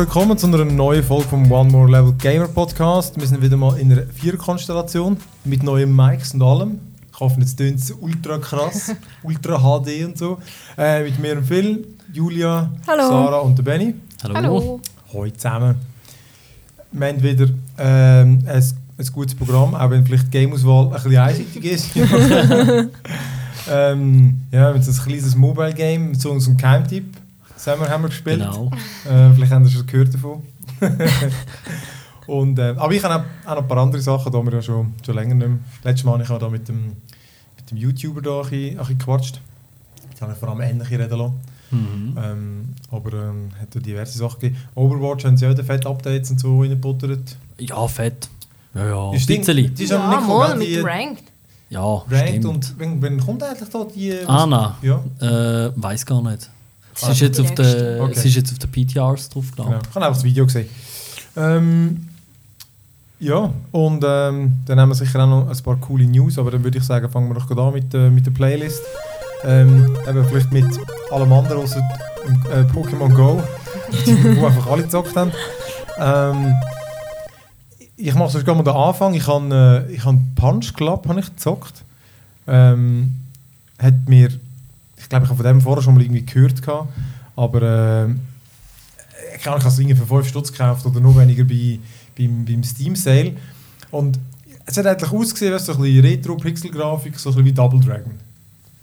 Willkommen zu einer neuen Folge vom One More Level Gamer Podcast. Wir sind wieder mal in einer Viererkonstellation mit neuen Mics und allem. Ich hoffe, jetzt tönt es ultra krass, ultra HD und so. Äh, mit mir und Phil, Julia, Hallo. Sarah und der Benny. Hallo. Hallo. Heute zusammen. Wir haben wieder ähm, ein, ein gutes Programm, auch wenn vielleicht die Game-Auswahl ein bisschen einseitig ist. ähm, ja, mit so ein kleines Mobile-Game, mit so einem Keimtipp. Zusammen haben wir gespielt. Genau. Äh, vielleicht haben Sie schon gehört davon. und, äh, aber ich habe auch, auch noch ein paar andere Sachen, die wir ja schon, schon länger nicht mehr. Letztes Mal habe ich auch da mit dem, mit dem YouTuber da ein bisschen, ein bisschen gequatscht. Jetzt habe ich vor allem ähnliche reden lassen. Mhm. Ähm, aber ähm, hat ja diverse Sachen gegeben. Overwatch haben sie ja fett Updates und so reingebuttert. Ja, fett. Ja, ja. Ist Ein bisschen. Die ist Ja, aber nicht mal mit die Ranked. Ja, Ranked stimmt. und wenn, wenn kommt eigentlich da die... Anna, Ja, äh, weiß gar nicht. Sie ist, jetzt auf der. Okay. sie ist jetzt auf der PTRs drauf, glaube genau. Ich habe einfach das Video gesehen. Ähm, ja, und ähm, dann haben wir sicher auch noch ein paar coole News, aber dann würde ich sagen, fangen wir doch gerade an mit, äh, mit der Playlist. Ähm, eben vielleicht mit allem anderen außer äh, Pokémon Go, wo einfach alle gezockt haben. Ähm, ich mache sonst gerade mal den Anfang. Ich habe äh, ich habe Punch Club habe ich gezockt. Ähm, hat mir, glaube, ich habe von dem vorher schon mal irgendwie gehört gehabt, aber äh, ich habe es irgendwie für 5 Stutz gekauft oder noch weniger bei, beim, beim Steam Sale. Und es hat eigentlich ausgesehen, wie so ein bisschen Retro-Pixel-Grafik, so ein bisschen wie Double Dragon.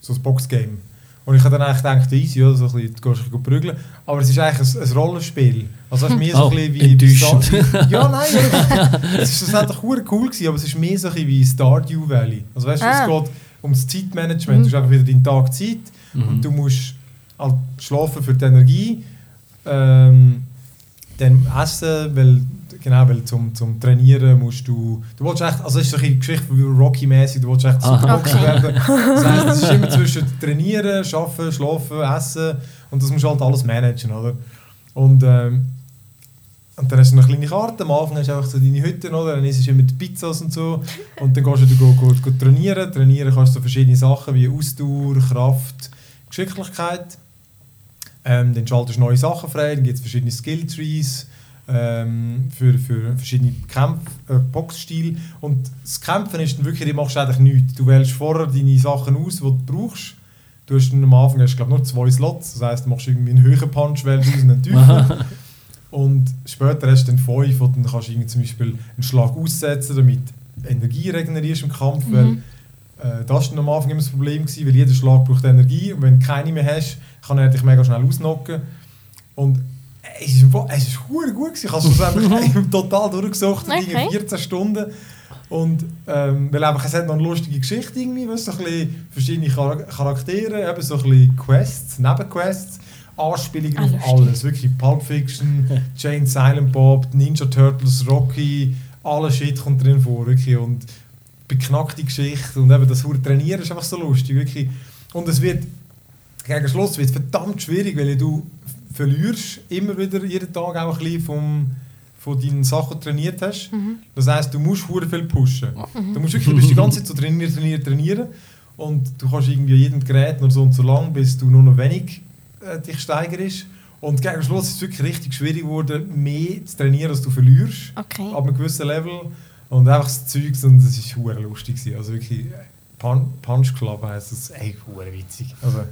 So ein Box-Game. Und ich habe dann eigentlich gedacht, easy, oder? So ein bisschen, du gehst ein bisschen prügeln. Aber es ist eigentlich ein, ein Rollenspiel. Also es ist mehr so Oh, ein bisschen wie... Star- ja, nein, es ist schlussendlich cool gewesen, aber es ist mehr so ein bisschen wie Stardew Valley. Also weißt du, Ah. es geht ums Zeitmanagement. Mhm. Du hast einfach wieder deinen Tag Zeit Mhm. und du musst halt schlafen für die Energie, ähm, dann essen, weil, genau, weil zum, zum Trainieren musst du, du willst echt, also es ist so eine Geschichte wie Rocky-mäßig, du willst echt. Superboxer Okay. werden. Das heisst, es ist immer zwischen Trainieren, Arbeiten, Schlafen, Essen und das musst du halt alles managen, oder? Und, ähm, und dann hast du eine kleine Karte, am Anfang hast du einfach so deine Hütten, oder? Dann isst du immer die Pizzas und so. Und dann gehst du go, go, go trainieren. Trainieren kannst du so verschiedene Sachen wie Ausdauer, Kraft, Geschicklichkeit. Ähm, dann schaltest du neue Sachen frei, dann gibt es verschiedene Skill-Trees ähm, für, für verschiedene Kämpf äh, Boxstile. Und das Kämpfen ist dann wirklich, du machst eigentlich nichts. Du wählst vorher deine Sachen aus, die du brauchst. Du hast dann am Anfang hast, glaub, nur zwei Slots, das heisst, du machst irgendwie einen höheren Punch, wählst aus und einen tiefen. Und später hast du dann fünf, und dann kannst du irgendwie zum Beispiel einen Schlag aussetzen, damit du Energie regenerierst im Kampf, Mhm. weil das war am Anfang immer das Problem, gewesen, weil jeder Schlag braucht Energie und wenn du keine mehr hast, kann er dich mega schnell ausnocken. Und äh, es ist, Fall- es ist gut gewesen. Ich habe es schlussendlich total durchgesucht, Okay. okay. 14 Stunden. Und ähm, weil einfach, es hat noch eine lustige Geschichte irgendwie, weißt, so ein bisschen verschiedene Char Charaktere, eben so ein bisschen Quests, Nebenquests, Anspielungen Ah, auf alles, wirklich Pulp Fiction, Jane Silent Bob, Ninja Turtles, Rocky, alles Shit kommt drin vor, wirklich, und beknackte Geschichte und eben das hure Trainieren ist einfach so lustig, wirklich. Und es wird, gegen Schluss wird es verdammt schwierig, weil du verlierst immer wieder jeden Tag auch ein bisschen vom, von deinen Sachen, trainiert hast. Mhm. Das heisst, du musst hure viel pushen. Du musst wirklich, du bist die ganze Zeit so trainieren, trainieren, trainieren und du kannst irgendwie jedem Gerät nur so und so lang, bis du nur noch wenig äh, dich steigerst. Und gegen Schluss ist es wirklich richtig schwierig geworden, mehr zu trainieren, als du verlierst, Okay. ab einem gewissen Level. Und einfach das Zeug, und es war hure lustig. gewesen. Also wirklich, Pun Punch Club heisst das, ey, hure witzig. Also,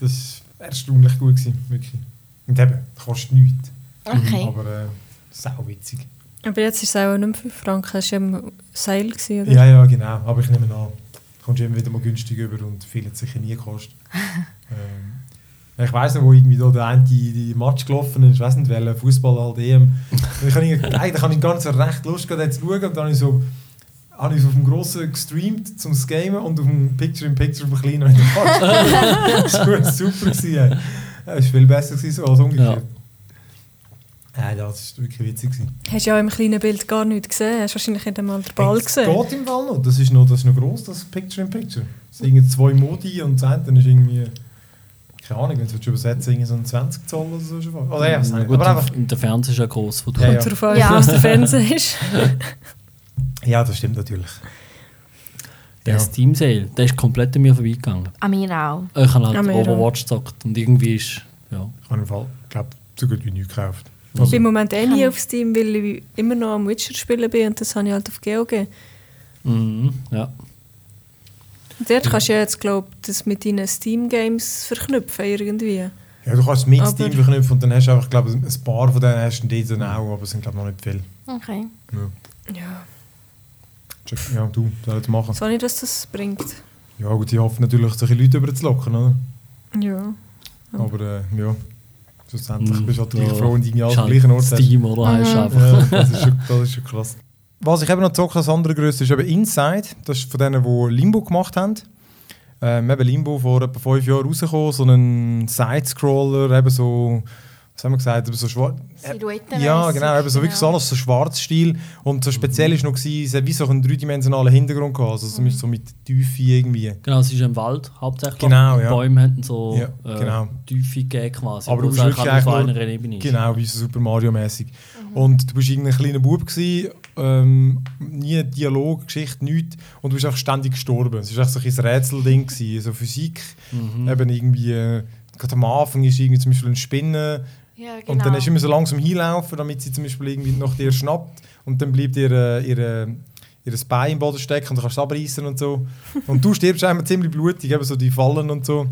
das war erstaunlich gut, gewesen, wirklich. Und eben, kostet nichts. Okay. Aber äh, sau witzig. Aber jetzt ist es auch nicht mehr 5 Franken, das war im gewesen, oder? Ja, ja, genau. Aber ich nehme an, kommst du immer wieder mal günstig über und viel hat sicher nie gekostet. ähm, ich weiss noch, wo irgendwie da der eine die, die Match gelaufen ist, ich weiß nicht, welcher Fußball halt EM. Und ich habe irgendwie- eigentlich habe ich ganz recht Lust gehabt, zu schauen. Und dann habe ich so habe ich auf dem Grossen gestreamt zum Gamen und auf dem Picture-in-Picture auf dem Kleinen habe ich den Match Das war super. Gewesen. Ja, Das war viel besser gewesen, so als umgekehrt. Ja. ja, das war wirklich witzig. Gewesen. Hast du ja im kleinen Bild gar nichts gesehen, hast wahrscheinlich nicht einmal den Ball Es gesehen. geht im Fall noch. Das ist noch, das ist noch gross, das Picture-in-Picture. Es sind irgendwie zwei Modi und das eine ist irgendwie, keine Ahnung, wenn du es übersetzen irgendwie so ein 20 Zoll oder so. Oder ja, nicht. gut, Aber einfach, der Fernseher ist ja gross. Von Ja, ja. Darauf an, Ja. groß der Fernseher ist. ja, das stimmt natürlich. Der Ja. Steam Sale, der ist komplett an mir vorbeigegangen. An mir auch. Ich habe halt Overwatch gezockt und irgendwie ist. Ja. Ich habe im Fall, glaube so gut wie nichts gekauft. Ich Also- bin im Moment eh nie auf Steam, weil ich immer noch am Witcher spielen bin und das habe ich halt auf GOG. Mhm, ja. Und dort kannst du ja jetzt, glaube ich, das mit deinen Steam-Games verknüpfen irgendwie. Ja, du kannst es mit Aber- Steam verknüpfen und dann hast du einfach, glaube ich, ein paar von denen hast du dann auch, aber es sind, glaube ich, noch nicht viele. Okay. Ja. Check- Ja, du, sollst machen. So nicht, dass das bringt. Ja, gut, ich hoffe natürlich, solche Leute überzulocken, oder? Ja. Ja. Aber äh, ja, schlussendlich Mhm. bist du halt gleich Ja. froh, wenn du irgendwie alles am gleichen Ort. Steam, oder? Mhm. einfach. Ja, das ist, schon, das ist schon krass. Was ich eben noch zocke als andere Größe ist eben Inside. Das ist von denen, die Limbo gemacht haben. Ähm, eben Limbo vor etwa fünf Jahren rausgekommen, so ein Side-Scroller, eben so, was haben wir gesagt, eben so schwarz. Silhouetten. Ja, genau, eben so wirklich so alles so Schwarzstil. Und so speziell ist noch, gewesen, es hat wie so einen dreidimensionalen Hintergrund gehabt, also so, so mit Tiefe irgendwie. Genau, es ist im Wald hauptsächlich. Genau, Die ja. Bäume haben so Ja, äh, genau. Tiefe gegeben quasi. Aber wo du bist eigentlich wirklich auf eigentlich einer Ebene ist. Genau, wie so Super Mario-mäßig. Und du bist irgendein kleiner Bub gewesen, ähm, nie Dialog, Geschichte, nichts. Und du bist einfach ständig gestorben. Es war so ein Rätselding, gewesen, so Physik. Mhm. Eben irgendwie, äh, gerade am Anfang ist irgendwie zum Beispiel eine Spinne. Ja, genau. Und dann hast du immer so langsam hinlaufen, damit sie zum Beispiel irgendwie nach dir schnappt. Und dann bleibt ihr, äh, ihr, äh, ihr Bein im Boden stecken und du kannst es abreißen und so. Und du stirbst einmal ziemlich blutig, eben so die Fallen und so.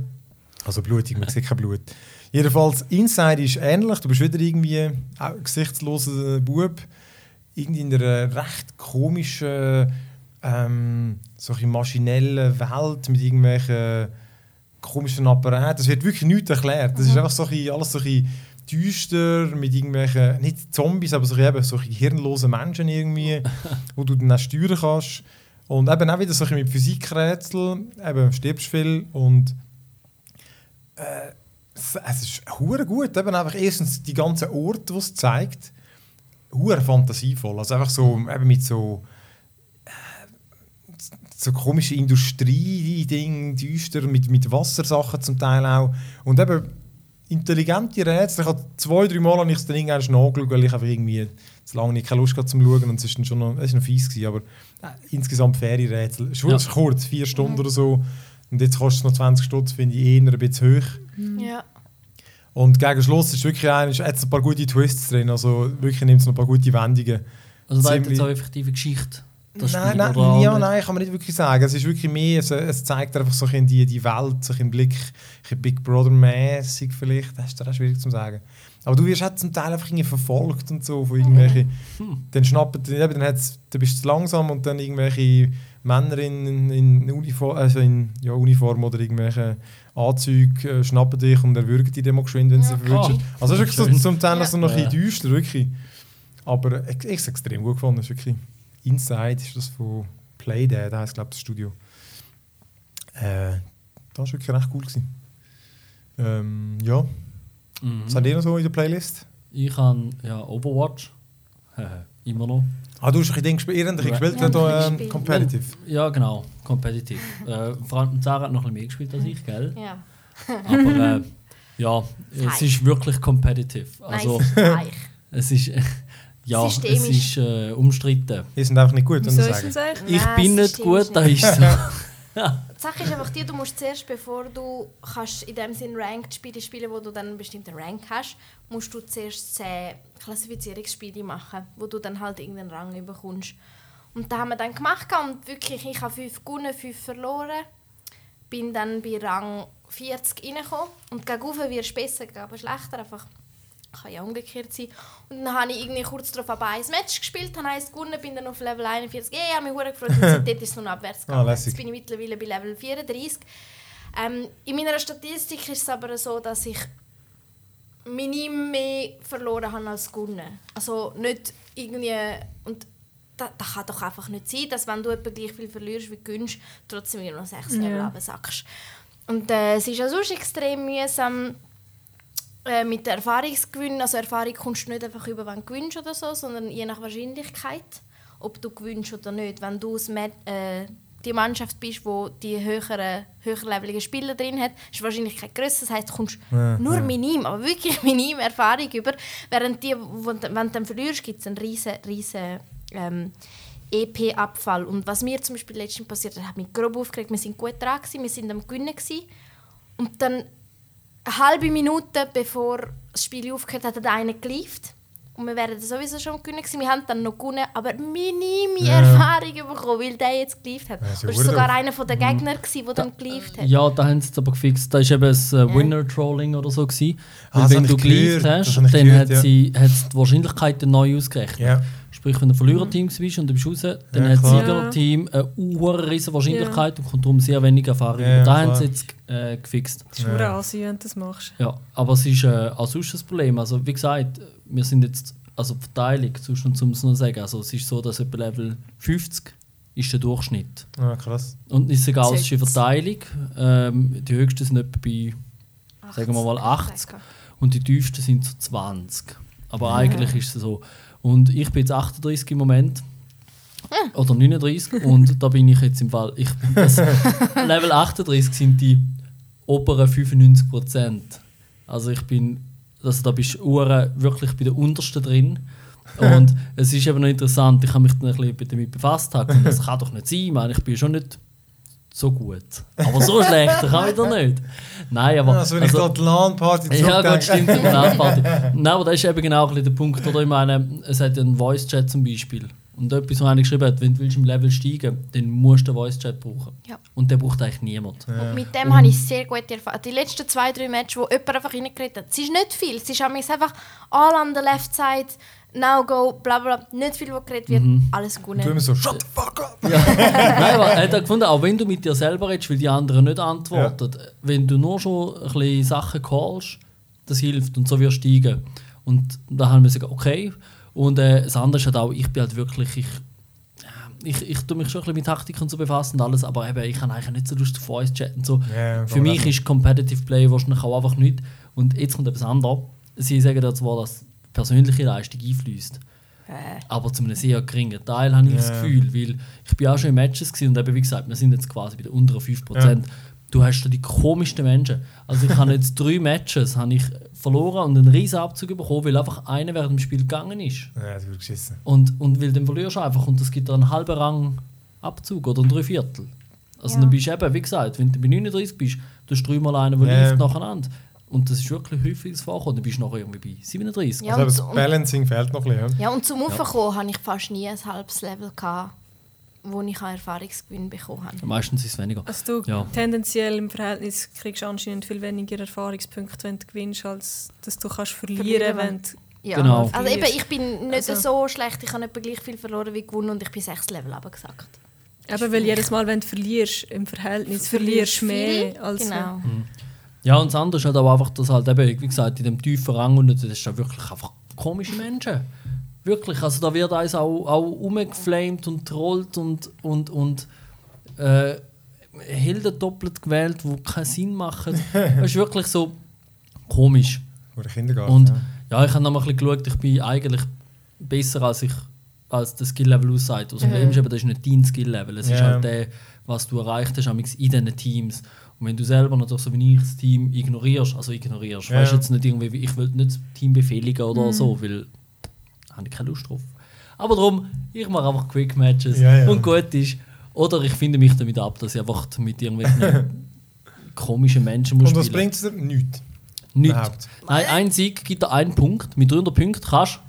Also blutig, man sieht kein Blut. Jedenfalls, Inside ist ähnlich. Du bist wieder irgendwie ein gesichtsloser Bub. Irgendwie in einer recht komischen, ähm, solche maschinellen Welt mit irgendwelchen komischen Apparaten. Es wird wirklich nichts erklärt. Das ist einfach so ein alles so ein düster mit irgendwelchen, nicht Zombies, aber so, eben so ein bisschen hirnlose Menschen irgendwie, wo du dann auch steuern kannst. Und eben auch wieder so mit Physikrätsel, eben stirbst viel und äh, es, es ist hure gut. Eben einfach erstens die ganzen Orte, die es zeigt, hure fantasievoll. Also einfach so eben mit so äh, so komische Industrie-Ding, düster, mit, mit Wassersachen zum Teil auch. Und eben intelligente Rätsel. Ich habe zwei, drei Mal habe ich es dann irgendwann nachgeschaut, weil ich einfach irgendwie zu lange nicht keine Lust hatte zum Schauen und es ist dann schon noch, es ist noch fies gewesen, aber äh, insgesamt faire Rätsel. Es ist wirklich kurz, vier Stunden oder so. Und jetzt kostet es noch 20 Stutz, finde ich eher ein bisschen hoch. Ja. Und gegen Schluss ist wirklich ein, ist jetzt ein paar gute Twists drin, also wirklich nimmt es noch ein paar gute Wendungen. Also da hat jetzt auch effektive Geschichte. Das nein, nein, ja, nein, kann man nicht wirklich sagen. Es ist wirklich mehr, es, es zeigt einfach so ein bisschen die, die Welt, so ein bisschen Blick, ein Big Brother-mäßig vielleicht, das ist dann schwierig zu sagen. Aber du wirst halt zum Teil einfach irgendwie verfolgt und so von irgendwelchen, dann schnappen, eben, dann, hat's, dann bist du zu langsam und dann irgendwelche Männer in, in, Uniform, also in ja, Uniform oder irgendwelche Anzüge äh, schnappen dich und erwürgen dich dann mal geschwind, wenn sie Ja, verwünschen. okay. Also es ist wirklich so, zum Teil Ja. so noch ein bisschen düster, wirklich. Aber ich, ich habe es extrem gut gefunden, es ist wirklich... Inside ist das von Playdead, das heisst glaube ich das Studio. Äh, das war wirklich recht cool. Gewesen. Ähm, ja, Mhm. was habt ihr noch so in der Playlist? Ich habe ja, Overwatch. Immer noch. Ah, du hast ein bisschen gespielt, ein bisschen gespielt, Ja, da, ähm. Competitive. Ja, genau. Competitive. äh, vor allem Sarah hat noch ein bisschen mehr gespielt als ich, gell? Ja. Aber äh, ja, es ist wirklich competitive. Also, nice. Weich. es ist. ja, es ist äh, umstritten. Die sind einfach nicht gut, Wieso muss ich ist sagen. es? Ich Nein, bin nicht gut, da ist so. Sache ist einfach die, du musst zuerst, bevor du kannst in dem Sinn Ranked Spiele spielen, wo du dann einen bestimmten Rank hast, musst du zuerst 10 Klassifizierungsspiele machen, wo du dann halt irgendeinen Rang bekommst. Und da haben wir dann gemacht und wirklich, ich habe 5 gewonnen, 5 verloren. Bin dann bei Rang 40 reingekommen und gegen wirst du besser, aber schlechter, einfach kann ja umgekehrt sein. Und dann habe ich irgendwie kurz darauf aber ein Match gespielt, habe eins gewonnen, bin dann auf Level 41. Ja, ich habe mich sehr gefreut und seitdem ist es nur abwärts Ah, gegangen. lässig. Jetzt bin ich mittlerweile bei Level 34. Ähm, in meiner Statistik ist es aber so, dass ich minim mehr verloren habe als gewonnen. Also nicht irgendwie... Und das, das kann doch einfach nicht sein, dass wenn du etwa gleich viel verlierst wie gewinnst, trotzdem noch 6 Level Ja. runtersackst. Und äh, es ist ja sonst extrem mühsam äh, mit der Erfahrungsgewinn. Also Erfahrung kommst du nicht einfach über, wenn du gewinnst oder so, sondern je nach Wahrscheinlichkeit, ob du gewinnst oder nicht. Wenn du äh, die Mannschaft bist, wo die höheren, höherleveligen Spieler drin hat, ist die Wahrscheinlichkeit grösser. Das heißt, du kommst Ja, nur ja. minim, aber wirklich minim Erfahrung über. Während die, wenn du dann verlierst, gibt es einen riesen, riesen ähm, EP-Abfall. Und was mir zum Beispiel letztens passiert hat, hat mich grob aufgeregt. Wir sind gut dran, gewesen, wir sind am Gewinnen. Gewesen. Und dann eine halbe Minute bevor das Spiel aufgehört hat, hat einer geliefert. Und wir wären sowieso schon gewinnen gewesen. Wir haben dann noch gewonnen, aber minime Ja. Erfahrung bekommen, weil der jetzt geliefert hat. Ja, ist ja das war sogar einer von den Gegnern, gewesen, der dann geliefert hat. Ja, da haben sie es aber gefixt. Da war eben ein äh, Winner-Trolling oder so. Gewesen. Ah, wenn du geliefert hast, dann gehört, hat ja. sie hat sie die Wahrscheinlichkeiten neu ausgerechnet. Sprich, wenn du Verliererteam bist und du bist raus, dann Ja, hat das. Siegerteam eine hohe riesen Wahrscheinlichkeit und kommt darum sehr wenig Erfahrung. Ja, und da haben sie jetzt äh, gefixt. Das ist Ja. ja. Asi, wenn du das machst. Ja, aber es ist äh, auch sonst ein Problem. Also wie gesagt, wir sind jetzt, also die Verteilung, sonst um es noch sagen, also es ist so, dass etwa Level 50 ist der Durchschnitt. Ah, krass. Und es ist egal, es ist die Sechzig. Verteilung. Ähm, die höchsten sind etwa bei, sagen wir mal 80 und die tiefsten sind so 20. Aber eigentlich ist es so. Und ich bin jetzt 38 im Moment. Oder 39 und da bin ich jetzt im Fall. Ich, Level 38 sind die oberen 95 Prozent. Also ich bin, also da bist du wirklich bei der untersten drin. Und es ist eben noch interessant, ich habe mich dann ein bisschen damit befasst. habe Das kann doch nicht sein, ich meine, ich bin schon nicht so gut. Aber so schlecht kann ich doch nicht. Nein, aber. also, wenn ich da die LAN-Party Ja, gut, stimmt, die Landparty. Nein, aber das ist eben genau ein der Punkt. Oder ich meine, es hat ja einen Voice-Chat zum Beispiel. Und etwas, was einer geschrieben hat, wenn du willst im Level steigen dann musst du einen Voice-Chat brauchen. Ja. Und den braucht eigentlich niemand. Und mit dem habe ich sehr gute Erfahrung. Die letzten zwei, drei Matches, wo jemand einfach reingeredet hat, es ist nicht viel. Es ist einfach all on the left side, now go, bla bla, nicht viel, was geredet wird, alles gut. Du immer so, shut the fuck up! Nein, aber er hat auch gefunden, auch wenn du mit dir selber redest, weil die anderen nicht antworten, wenn du nur schon ein bisschen Sachen callst, das hilft und so wirst du steigen. Und da haben wir gesagt, okay. Und äh, das andere ist halt auch, ich bin halt wirklich, ich, ich, ich tue mich schon ein bisschen mit Taktik und so befassen und alles, aber eben, ich habe eigentlich nicht so Lust auf Voice Chat und so. Ja, Für mich ist Competitive Play wahrscheinlich auch einfach nicht. Und jetzt kommt etwas anderes. Sie sagen da zwar, dass persönliche Leistung einfließt. Aber zu einem sehr geringen Teil habe ich das Ja. Gefühl, weil ich bin auch schon in Matches und eben wie gesagt, wir sind jetzt quasi bei den unteren 5%. Du hast da die komischsten Menschen. Also ich habe jetzt drei Matches habe ich verloren und einen riesen Abzug bekommen, weil einfach einer während dem Spiel gegangen ist. Ja, das wird geschissen. Und, und weil dann verlierst du einfach und es gibt dir einen halben Rang Abzug oder ein Dreiviertel. Also Ja. dann bist du eben, wie gesagt, wenn du bei 39 bist, du hast dreimal einen, der Ja. lief nacheinander. Und das ist wirklich häufig vorgekommen. Dann bist du nachher irgendwie bei 37. Ja, also, das Balancing fehlt noch ein bisschen. ja, und zum Aufkommen hatte ich fast nie ein halbes Level, gehabt, wo ich einen Erfahrungsgewinn bekommen habe. Meistens ist es weniger. Also du Ja. tendenziell im Verhältnis kriegst du anscheinend viel weniger Erfahrungspunkte, wenn du gewinnst, als dass du kannst verlieren, Verlieren, wenn du Ja. Genau. Also eben, ich bin nicht Also- so schlecht, ich habe etwa gleich viel verloren wie gewonnen und ich bin sechs Level runtergesackt. Aber weil jedes Mal, wenn du verlierst, im Verhältnis verlierst du mehr als Genau. Ja, und das andere ist halt auch einfach, dass halt eben, wie gesagt, in dem tiefen Rang und das ist ja wirklich einfach komische Menschen. Wirklich, also da wird eins auch, auch umgeflamed und trollt und, und, und äh, Helden doppelt gewählt, die keinen Sinn machen. Es ist wirklich so komisch. Oder Kindergarten. Und ja. ja, ich habe noch mal ein bisschen geschaut, ich bin eigentlich besser, als ich als das Skill-Level aussagt. Also, mhm. ist eben, das ist nicht dein Skill-Level, es ist Ja. halt der, was du erreicht hast amigs in diesen Teams. Und wenn du selber natürlich so wie ich das Team ignorierst, also ignorierst, Ja. weißt du jetzt nicht irgendwie, wie- ich will nicht das Team befehligen oder so, weil da habe ich keine Lust drauf. Aber darum, ich mache einfach Quick Matches Ja, ja. und gut ist. Oder ich finde mich damit ab, dass ich einfach mit irgendwelchen komischen Menschen muss Und was bringt es dir? Nichts. Nichts. Nein, ein Sieg gibt dir einen Punkt. Mit 300 Punkten kannst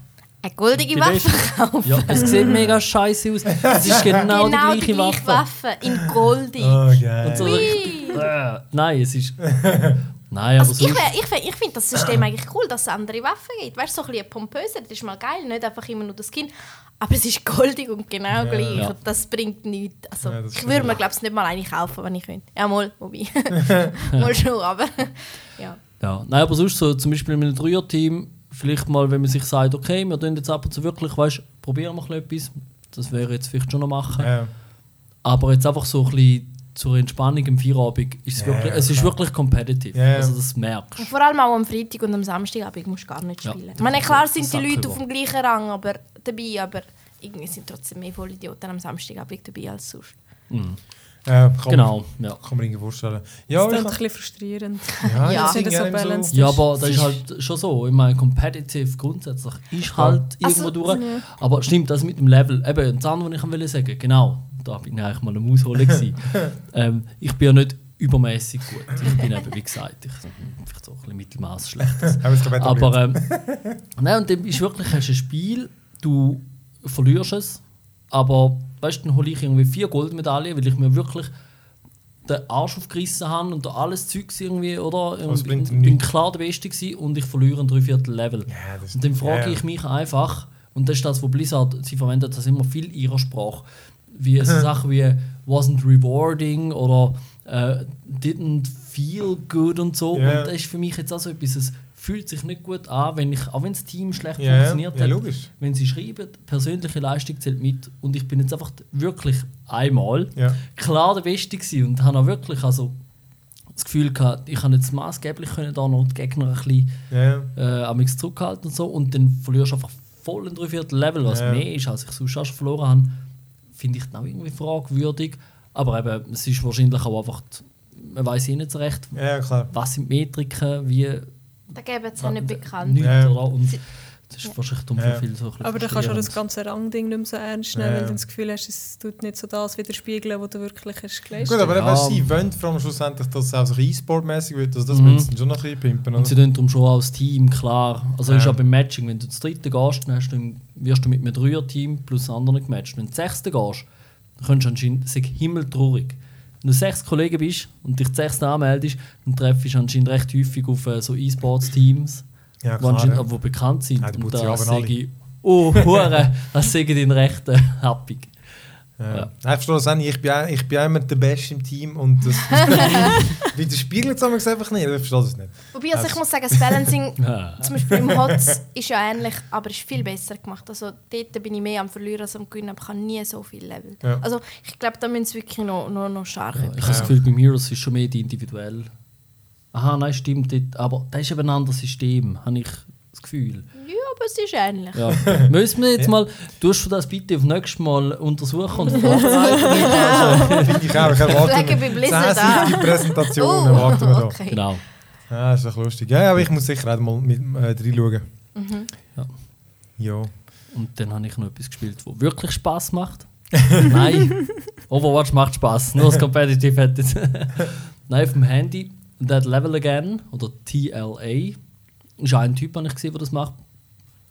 Eine goldige Die Waffe kaufen. Ja, es sieht mega scheiße aus. Es ist genau, die gleiche Waffe. Waffe in goldig. Oh, geil. Und so richtig, äh, nein, es ist. Nein, aber Also ich, ich, find- ich finde das System eigentlich cool, dass es andere Waffen gibt. Weißt du, so ein bisschen pompöser, das ist mal geil, nicht einfach immer nur das Skin. Aber es ist goldig und genau gleich. Ja. Und das bringt nichts. Also, Ja, das ich würde mir, glaube ich, nicht mal eine kaufen, wenn ich könnte. Ja, mal, wobei. mal schon, aber... ja. Ja. Nein, aber sonst so, zum Beispiel mit einem Dreier-Team, vielleicht mal, wenn man sich sagt, okay, wir tun jetzt ab und zu wirklich, weißt probieren wir ein bisschen etwas. Das wäre jetzt vielleicht schon noch machen. Ja. Aber jetzt einfach so ein bisschen zur Entspannung im Feierabend ist es Ja, wirklich, es ist klar. wirklich competitive. Ja, ja. Also das merkst Und vor allem auch am Freitag und am Samstagabend musst du gar nicht Ja. spielen. Ich meine, klar sind die Leute über. auf dem gleichen Rang aber, dabei, aber irgendwie sind trotzdem mehr Vollidioten am Samstagabend dabei als sonst. Ja, kann Genau, ja. Man, kann man irgendwie vorstellen. Das Ja, ist ich ein bisschen frustrierend. ja, Ja. Nicht so balanced. Ja, aber das ist ist- halt schon so. Ich meine, competitive grundsätzlich ist halt irgendwo Also, durch. ja. Aber stimmt, das mit dem Level. Eben, das andere, was ich wollte sagen, genau, da bin ich eigentlich mal am Ausholen. ähm, ich bin ja nicht übermäßig gut. Ich bin eben, wie gesagt, ich vielleicht so ein bisschen Mittelmaß schlecht. Haben wir es gerade Aber ähm, nein, und dann ist wirklich hast du ein Spiel, du verlierst es, aber weißt, dann hole ich irgendwie vier Goldmedaillen, weil ich mir wirklich den Arsch aufgerissen habe und da alles Zeugs irgendwie, oder? Und bringt bin, nichts. klar der Beste gewesen und ich verliere ein Dreiviertel Level. Ja, Und dann frage ja. ich mich einfach, und das ist das, wo Blizzard, sie verwendet das immer viel ihrer Sprache, wie so Sachen wie wasn't rewarding oder äh, didn't feel good und so. Ja. Und das ist für mich jetzt auch so etwas, fühlt sich nicht gut an, wenn ich, auch wenn das Team schlecht ja, funktioniert ja, hat, logisch. wenn sie schreiben, persönliche Leistung zählt mit und ich bin jetzt einfach wirklich einmal Ja. klar der Beste gewesen und habe auch wirklich also das Gefühl gehabt, ich kann jetzt maßgeblich können da noch die Gegner ein bisschen ja. äh, zurückhalten und so und dann verlierst du einfach voll ein Dreiviertel Level, was Ja. mehr ist, als ich sonst schon verloren habe, finde ich dann auch irgendwie fragwürdig. Aber eben, es ist wahrscheinlich auch einfach, die, man weiß eh nicht so recht, was sind die Metriken, wie Da geben sie nicht bekannt. nichts, Ja. oder? Und das ist wahrscheinlich dumm Ja. für viele so Aber dann kannst du auch das ganze Rangding nicht mehr so ernst nehmen, Ja. weil du das Gefühl hast, es tut nicht so das widerspiegeln, was du wirklich hast geleistet Gut, aber Ja. eben, sie wollen vor allem schlussendlich, dass es auch so E-Sport-mäßig wird. Also das Mhm. müssen sie schon noch ein bisschen pimpen. Und Oder? sie tun darum schon als Team, klar. Also Ja. ist auch beim Matching, wenn du das dritte gehst, dann hast du, im- wirst du mit einem Dreier-Team plus anderen gematcht. Wenn du das sechste gehst, dann kannst du anscheinend, ist himmeltraurig. Wenn du sechs Kollegen bist und dich das sechste anmeldest, dann treffst du anscheinend recht häufig auf äh, so E-Sports-Teams, Ja, die, klar. ja. die bekannt sind. Ja, und da sage ich, oh, Hure, das sage ich den rechten happig. Ja. Ja. Ja. Ich verstehe das auch nicht. Ich bin, ich bin immer der Beste im Team und das, widerspiegelt es einfach nicht. Ich verstehe das nicht. Wobei, also ich muss sagen, das Balancing zum Beispiel im HOTS ist ja ähnlich, aber ist viel besser gemacht. Also dort bin ich mehr am Verlieren als am Gewinnen, aber ich habe nie so viel Level. Ja. Also ich glaube, da müssen sie wirklich noch, noch, noch stark Ja, werden. ich habe das Gefühl, beim Heroes ist schon mehr die individuell. Aha, nein, stimmt. Dort, aber das ist eben ein anderes System, habe ich Gefühl. Ja, aber es ist ähnlich. Ja. Müssen wir jetzt mal, tust du das bitte auf nächstes Mal untersuchen und vorbereiten? Finde ich auch. Ich erwarte die Präsentation Oh, erwarten wir da. okay. genau. Ja, ist doch lustig. Ja, aber ich muss sicher auch mal mit, äh, reinschauen. Mhm. Ja. Ja. Und dann habe ich noch etwas gespielt, das wirklich Spaß macht. Nein, Overwatch macht Spaß. Nur das Competitive hat jetzt. Nein, auf dem Handy, That Level Again oder TLA, ist ein Typ, den ich gesehen der das macht.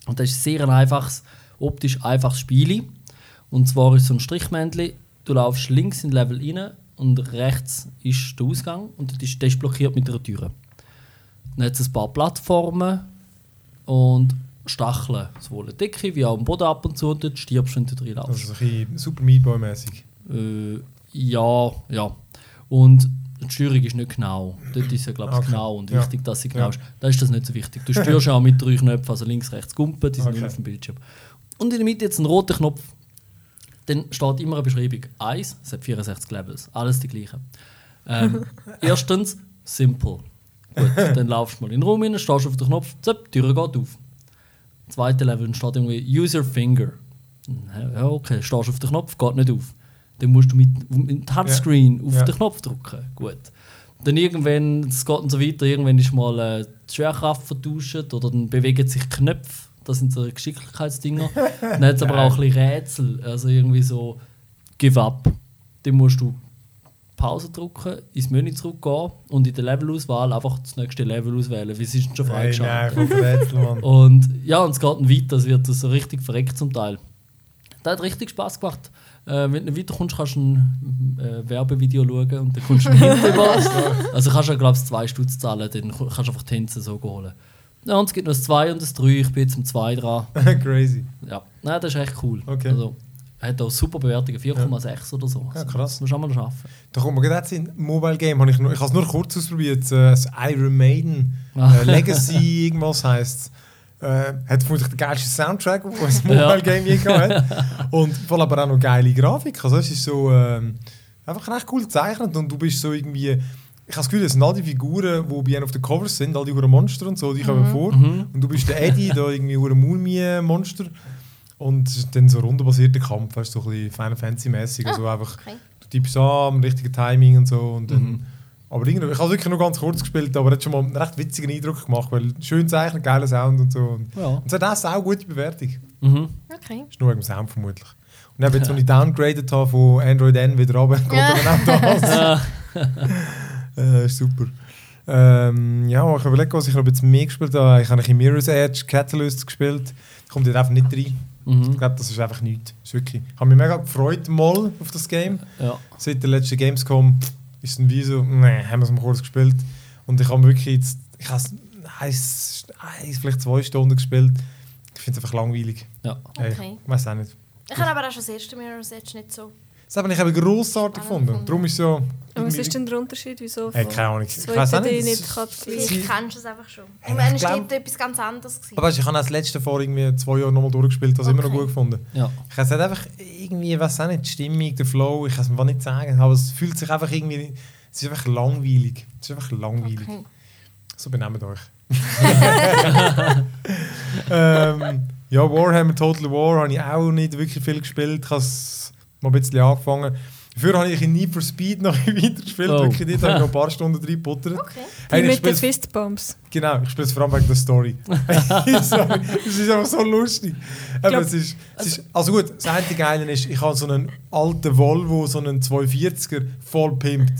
Und das ist sehr ein einfaches, optisch einfaches Spiel. Und zwar ist so ein Strichmännchen, du laufst links in Level rein und rechts ist der Ausgang und das ist, der ist blockiert mit einer Tür. Dann hat es ein paar Plattformen und Stacheln, sowohl eine Decke wie auch am Boden ab und zu und dort stirbst du, wenn du drin laufst. Also so ein bisschen Super Meat Boy-mäßig. Äh, ja, ja. Und die Steuerung ist nicht genau. Dort ist ja, glaube ich, Okay. genau und Ja. wichtig, dass sie genau Ja. ist. Da ist das nicht so wichtig. Du steuerst ja auch mit drei Knöpfen, also links, rechts, Gumpen, die sind Okay. nicht auf dem Bildschirm. Und in der Mitte jetzt ein roter Knopf. Dann steht immer eine Beschreibung. Eins, es hat 64 Levels. Alles die gleichen. Ähm, erstens, simple. Gut, dann laufst du mal in den Raum rein, stehst auf den Knopf, zapp, die Tür geht auf. Zweite Level dann steht irgendwie User Finger. Ja, okay, stehst auf den Knopf, geht nicht auf. Dann musst du mit, mit dem Touchscreen auf Ja. den Knopf drücken. Gut. Dann irgendwann, es geht und so weiter, irgendwann ist mal äh, die Schwerkraft vertauscht oder dann bewegen sich Knöpfe. Das sind so Geschicklichkeitsdinger. dann hat es aber auch ein bisschen Rätsel. Also irgendwie so Give up. Dann musst du Pause drücken, ins Menü zurückgehen und in der Levelauswahl einfach das nächste Level auswählen, weil es ist schon Nein, freigeschaltet. nein, Rätsel, Mann. Und ja, und es geht dann weiter, es wird so richtig verreckt zum Teil. Das hat richtig Spaß gemacht. Äh, wenn du weiterkommst, kannst du ein äh, Werbevideo schauen und dann kommst du hinten über. Also kannst du, glaube ich, zwei Stutz zahlen, dann kannst du einfach die Tänze so holen. Ja, und es gibt noch das 2 und das 3, ich bin jetzt im 2 dran. Crazy. Ja, Nein, das ist echt cool. Okay. Also, hat auch super Bewertungen, 4,6 oder so. Ja, Also, krass. Du auch mal schaffen. Da kommt mir gerade in Mobile Game, habe ich, noch, ich habe es nur kurz ausprobiert, äh, das Iron Maiden Ah. äh, Legacy irgendwas heisst äh, hat vermutlich den geilsten Soundtrack, den ein Mobile. Game je gehabt hat. Und vor allem aber auch noch geile Grafik. Also es ist so ähm, einfach recht cool gezeichnet und du bist so irgendwie ich habe das Gefühl, das sind all die Figuren, die bei ihnen auf den Covers sind, all die huren Monster und so, die kommen vor. Mhm. Und du bist der Eddie, da irgendwie huren Mumie-Monster. Und es ist dann so rundenbasierter Kampf, weißt du, so ein bisschen Final Fantasy-mäßig. Also einfach, okay. du tippst an, richtigen Timing und so. Und dann, Mhm. Aber irgendwie, ich habe wirklich nur ganz kurz gespielt, aber hat schon mal einen recht witzigen Eindruck gemacht, weil schön zeichnen, geiler Sound und so. Und, Ja. und es hat auch eine gute Bewertung. Mhm. Okay. Ist nur wegen dem Sound vermutlich. Und dann, jetzt, als ich downgraded habe von Android N wieder runter, geht Ja. dann auch das. Ja. äh, ist super. Ähm, ja, ich überlege, was ich noch ein mehr gespielt habe. Ich habe ein bisschen Mirror's Edge, Catalyst gespielt. Ich komme dort einfach nicht rein. Ich Mhm. glaube, das ist einfach nichts. Ist wirklich. Ich habe mich mega gefreut mal auf das Game. Ja. Seit der letzten Gamescom ist es dann wie so, nee, haben wir es mal kurz gespielt. Und ich habe wirklich jetzt, ich habe es eins, vielleicht zwei Stunden gespielt. Ich finde es einfach langweilig. ja. Hey, Okay. Ich weiß auch nicht. Ich habe aber auch schon das erste Mirror's Edge nicht so. Das habe ich eben grossartig Spannend gefunden. gefunden. Darum ist es so. Und was ist denn der Unterschied? Wieso? Hey, keine Ahnung. Ich weiß auch nicht. nicht Es- Vielleicht kennst du es einfach schon. Und dann glaub- dort etwas ganz anderes. Gewesen. Aber weißt, du, ich habe auch das letzte vor irgendwie zwei Jahren nochmal durchgespielt, das immer noch Okay. gut gefunden. ja. Ich weiß nicht, einfach irgendwie, weiß auch nicht, die Stimmung, der Flow, ich kann es mir nicht sagen, aber es fühlt sich einfach irgendwie, es ist einfach langweilig. Es ist einfach langweilig. Okay. So benehmt euch. ähm, ja, Warhammer Total War habe ich auch nicht wirklich viel gespielt. Ich habe es mal ein bisschen angefangen. Dafür habe ich in Need for Speed noch weitergespielt. Oh. Wirklich, dort habe ich noch ein paar Stunden drin gebuttert. Okay. Ich mit den Fistbumps. Genau, ich spiele es vor allem wegen der Story. Sorry, es ist einfach so lustig. Aber glaub- es ist, es ist, also gut, das einzige Geile ist, ich habe so einen alten Volvo, so einen 240er, voll pimpt.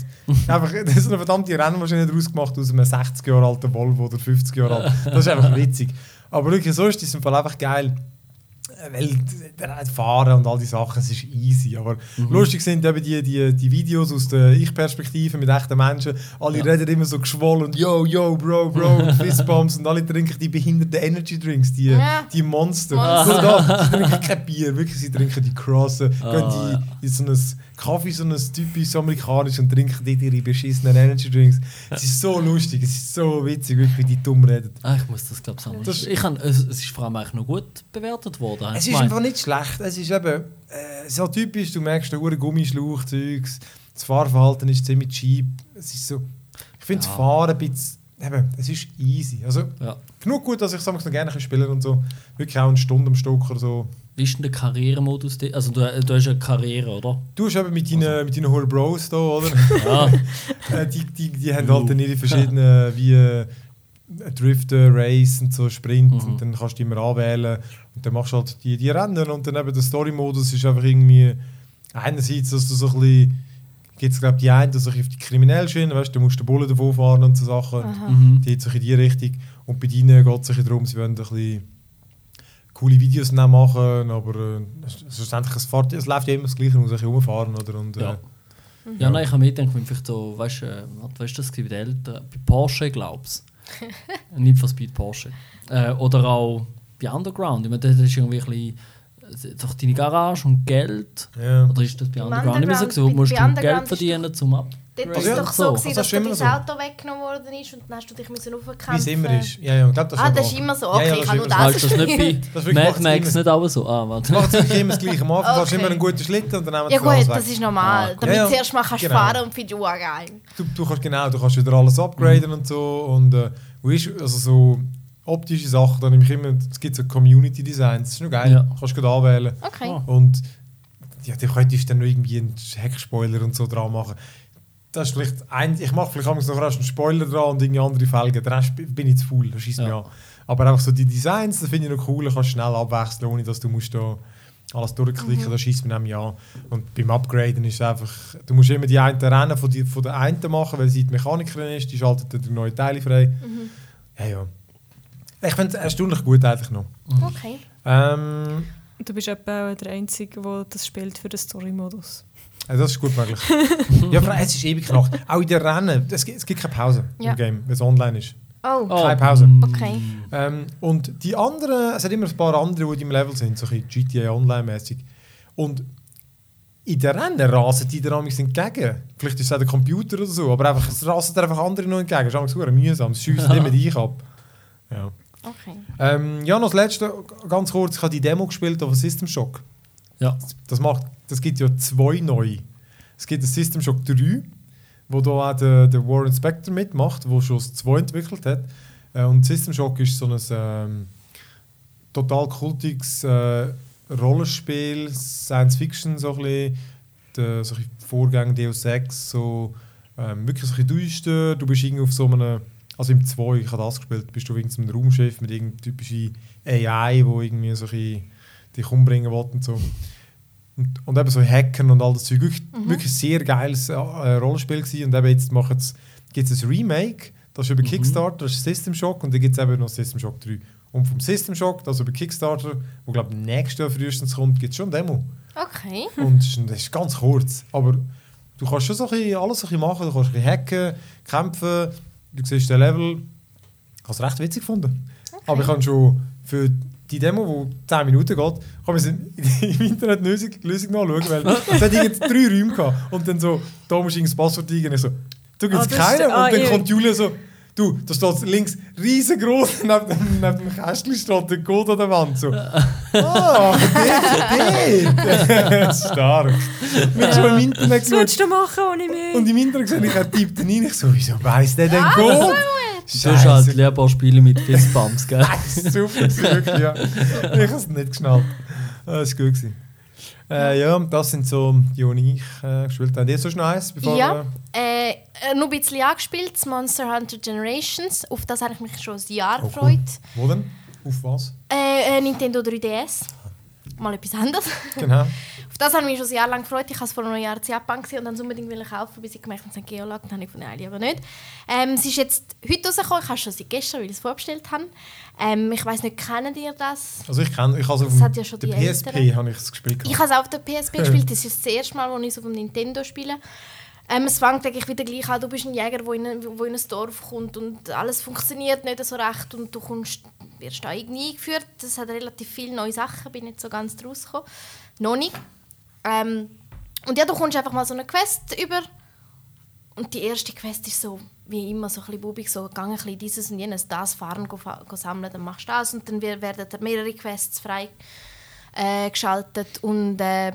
einfach, das ist eine verdammte Rennmaschine daraus gemacht aus einem 60 Jahre alten Volvo oder 50 Jahre alt. Das ist einfach witzig. Aber wirklich, so ist es im Fall einfach geil. Weil der Fahren und all die Sachen, es ist easy. Aber lustig sind eben die, die, die Videos aus der Ich-Perspektive mit echten Menschen. Alle Ja. reden immer so geschwollen und yo, yo, bro, bro, und Fistbumps und alle trinken die behinderten Energy Drinks, die, Ja. die Monster. Monster. Nur da, sie trinken kein Bier, wirklich, sie trinken die Crossen, Ah, gehen ja. die in so ein Kaffee, so ein typisch amerikanisch und trinken dort ihre beschissenen Energy Drinks. Es ist so lustig, es ist so witzig, wirklich, wie die dumm reden. Ah, ich muss das glaube ich Das- sagen. Ich kann, es, es ist vor allem eigentlich noch gut bewertet worden. Habe Es ist einfach nicht schlecht. Es ist eben äh, so typisch, du merkst, der hure Gummischlauch, Zeugs. Das Fahrverhalten ist ziemlich cheap. Es ist so, ich finde das Ja. Fahren ein bisschen, eben, es ist easy. Also Ja. genug gut, dass ich es noch gerne spielen und so. Wirklich auch eine Stunde am Stück oder so. Wie ist denn der Karrieremodus? Also du, du hast eine Karriere, oder? Du hast eben mit deinen, mit deinen hohen Bros da, oder? Ja. Äh, die, die, die haben halt dann ihre verschiedenen, wie äh, Driften, Race und so, Sprint. Mhm. Und dann kannst du immer anwählen. Und dann machst du halt die, die Rennen. Und dann eben der Story-Modus ist einfach irgendwie einerseits, dass du so ein bisschen gibt es glaube die einen, die sich auf die kriminelle Schiene, weißt du, du musst den Bullen davon fahren und so Sachen. Mhm. Die geht sich in die Richtung. Und bei denen geht es sich darum, sie wollen ein bisschen coole Videos machen, aber äh, es- schlussendlich, es, fährt, es läuft ja immer das Gleiche, man muss ein bisschen rumfahren, oder? Und, äh, Ja. Ja, nein, ich habe mir gedacht, wenn vielleicht so, weißt du, äh, was ist das bei den Eltern? Bei Porsche, glaubst du? Nicht von Speed Porsche. Äh, oder auch bei Underground. Ich meine, das ist irgendwie ein bisschen, äh, doch deine Garage und Geld. ja. Oder ist das bei Im Underground nicht mehr so Underground- gewesen, musst bei du Underground Geld ist verdienen zum Ab? Dort Also war ja, es doch so. Also gewesen, das dass ist dir dein so. Auto weggenommen worden ist und dann hast du dich müssen Wie aufkämpfen. es immer ist. Ja, ja, ich glaube, das Ah, das da. ist immer so. Ja, Okay, ja, ich das habe ist nur das du das nicht bei Das Mad Max nicht auch so? Ah, Das warte. macht wirklich immer das Gleiche. Am Anfang fährst du Okay. immer einen guten Schlitten und dann nehmen Ja gut, das ist normal. Ah, gut. Damit Ja, du ja. zuerst mal kannst Genau. fahren und finde ich auch geil. Du, du kannst genau, du kannst wieder alles upgraden und so und äh, also so optische Sachen, da nehme ich immer, es gibt so Community Designs, das ist nur geil, Ja. kannst du gerade anwählen Okay. Ah. und ja, du könntest dann noch irgendwie einen Heckspoiler und so dran machen. Das ist vielleicht ein, ich mache vielleicht noch einen Spoiler dran und irgendwie andere Felgen, der Rest bin ich zu faul, das schießt Ja. mich an. Aber einfach so die Designs, das finde ich noch cool, kannst du schnell abwechseln, ohne dass du musst da alles durchklicken, das schießt mich nämlich an. Und beim Upgraden ist es einfach, du musst immer die einen Rennen von, die, von der einen machen, weil sie die Mechanikerin ist, die schaltet dann die neuen Teile frei. Mhm. Ja, ja. Ich finde es erstaunlich gut eigentlich noch. Okay. Ähm, Du bist etwa auch der Einzige, der das spielt für den Story-Modus. also das ist gut möglich. ja, aber es ist ewig Nacht. Auch in den Rennen, es gibt, es gibt keine Pause Ja. im Game, wenn es online ist. Oh, Oh, Keine Pause. mm, Okay. Ähm, und die anderen, es hat immer ein paar andere, die in deinem Level sind, so ein GTA Online-mäßig. Und in den Rennen rasen die dir amigs entgegen. Vielleicht ist es auch der Computer oder so, aber einfach, es rasen dir einfach andere noch entgegen. Das ist mühsam, es schiesst immer dich ab. Ja. Okay. Ähm, ja, noch das Letzte, ganz kurz, ich habe die Demo gespielt auf System Shock. Ja. Das, macht, das gibt ja zwei neu. Es gibt System Shock 3, wo da auch der, der Warren Spector mitmacht, der schon das 2 entwickelt hat. Äh, und System Shock ist so ein ähm, total kultiges äh, Rollenspiel, Science Fiction, so ein bisschen, der, so ein bisschen Vorgang Deus Ex, so, ähm, wirklich so ein bisschen düster. Du bist irgendwie auf so einem, also im 2, ich habe das gespielt, bist du auf irgendeinem Raumschiff mit irgendeiner typischen AI, wo irgendwie so ein dich umbringen will und so. Und, und eben so Hacken und all das Zeug. Wirklich, wirklich sehr geiles äh, Rollenspiel gewesen. Und eben jetzt gibt es ein Remake, das ist über Kickstarter, das ist System Shock und dann gibt es eben noch System Shock 3. Und vom System Shock, das über Kickstarter, wo glaube ich nächstes Jahr frühestens kommt, gibt es schon eine Demo. Okay. Und das ist, das ist ganz kurz. Aber du kannst schon so ein bisschen, alles so ein bisschen machen. Du kannst ein bisschen hacken, kämpfen. Du siehst den Level. Ich habe es recht witzig gefunden. Aber ich habe schon für die Demo, die 10 Minuten geht, kann ich im Internet eine Lösung, Lösung nachschauen, weil es hat irgendwie drei Räume gehabt. Und dann so, da musst du das Passwort eingeben. So, du gibt Ah, es das keinen. ist- ah, Und dann kommt Julia so, du, da steht links riesengroß neben dem, neben dem Kästchen steht der Code an der Wand. So, ah, dort, dort. Stark. Wir schon im Internet Was geschaut. willst du machen ohne mich? Und im Internet gesehen, ich habe tippt ihn rein. Ich so, wieso weiss der denn Code? So ist halt Lehrbar-Spiele mit Fistbumps, gell? Das ist super, wirklich, ja. Ich habe es nicht geschnallt. Ah, Das war gut. Gewesen. Äh, ja, das sind so die, die ich äh, gespielt habe. Sonst noch eins? Bevor, Ja. äh, Äh, noch ein bisschen angespielt, das Monster Hunter Generations. Auf das habe ich mich schon ein Jahr Oh, cool. gefreut. Wo denn? Auf was? Äh, äh, Nintendo 3DS. Mal etwas anderes. Genau. Auf das habe ich mich schon ein Jahr lang gefreut. Ich habe es vor einem Jahr in Japan gesehen und dann unbedingt will kaufen, bis ich gemerkt habe, es ist Geolag. Dann habe ich von nein, lieber nicht. Ähm, es ist jetzt heute rausgekommen. Ich habe es schon seit gestern, weil ich es vorbestellt habe. Ähm, ich weiß nicht, kennen ihr das? Also ich kenne, ich habe es auf hat ja schon der PSP habe ich es gespielt. Ich habe es auf der PSP gespielt. Das ist das erste Mal, wo ich es auf dem Nintendo spiele. Ähm, es fängt eigentlich wieder gleich an. Du bist ein Jäger, der in, ein- wo in ein Dorf kommt und alles funktioniert nicht so recht und du kommst, wirst da irgendwie eingeführt. Das hat relativ viele neue Sachen, bin nicht so ganz draus gekommen. Noch nicht. Ähm, und ja, du kommst einfach mal so eine Quest über und die erste Quest ist so, wie immer, so ein bubig, so, gang ein bisschen dieses und jenes, das fahren, go, go sammeln, dann machst du das und dann wer- werden mehrere Quests frei äh, geschaltet und äh,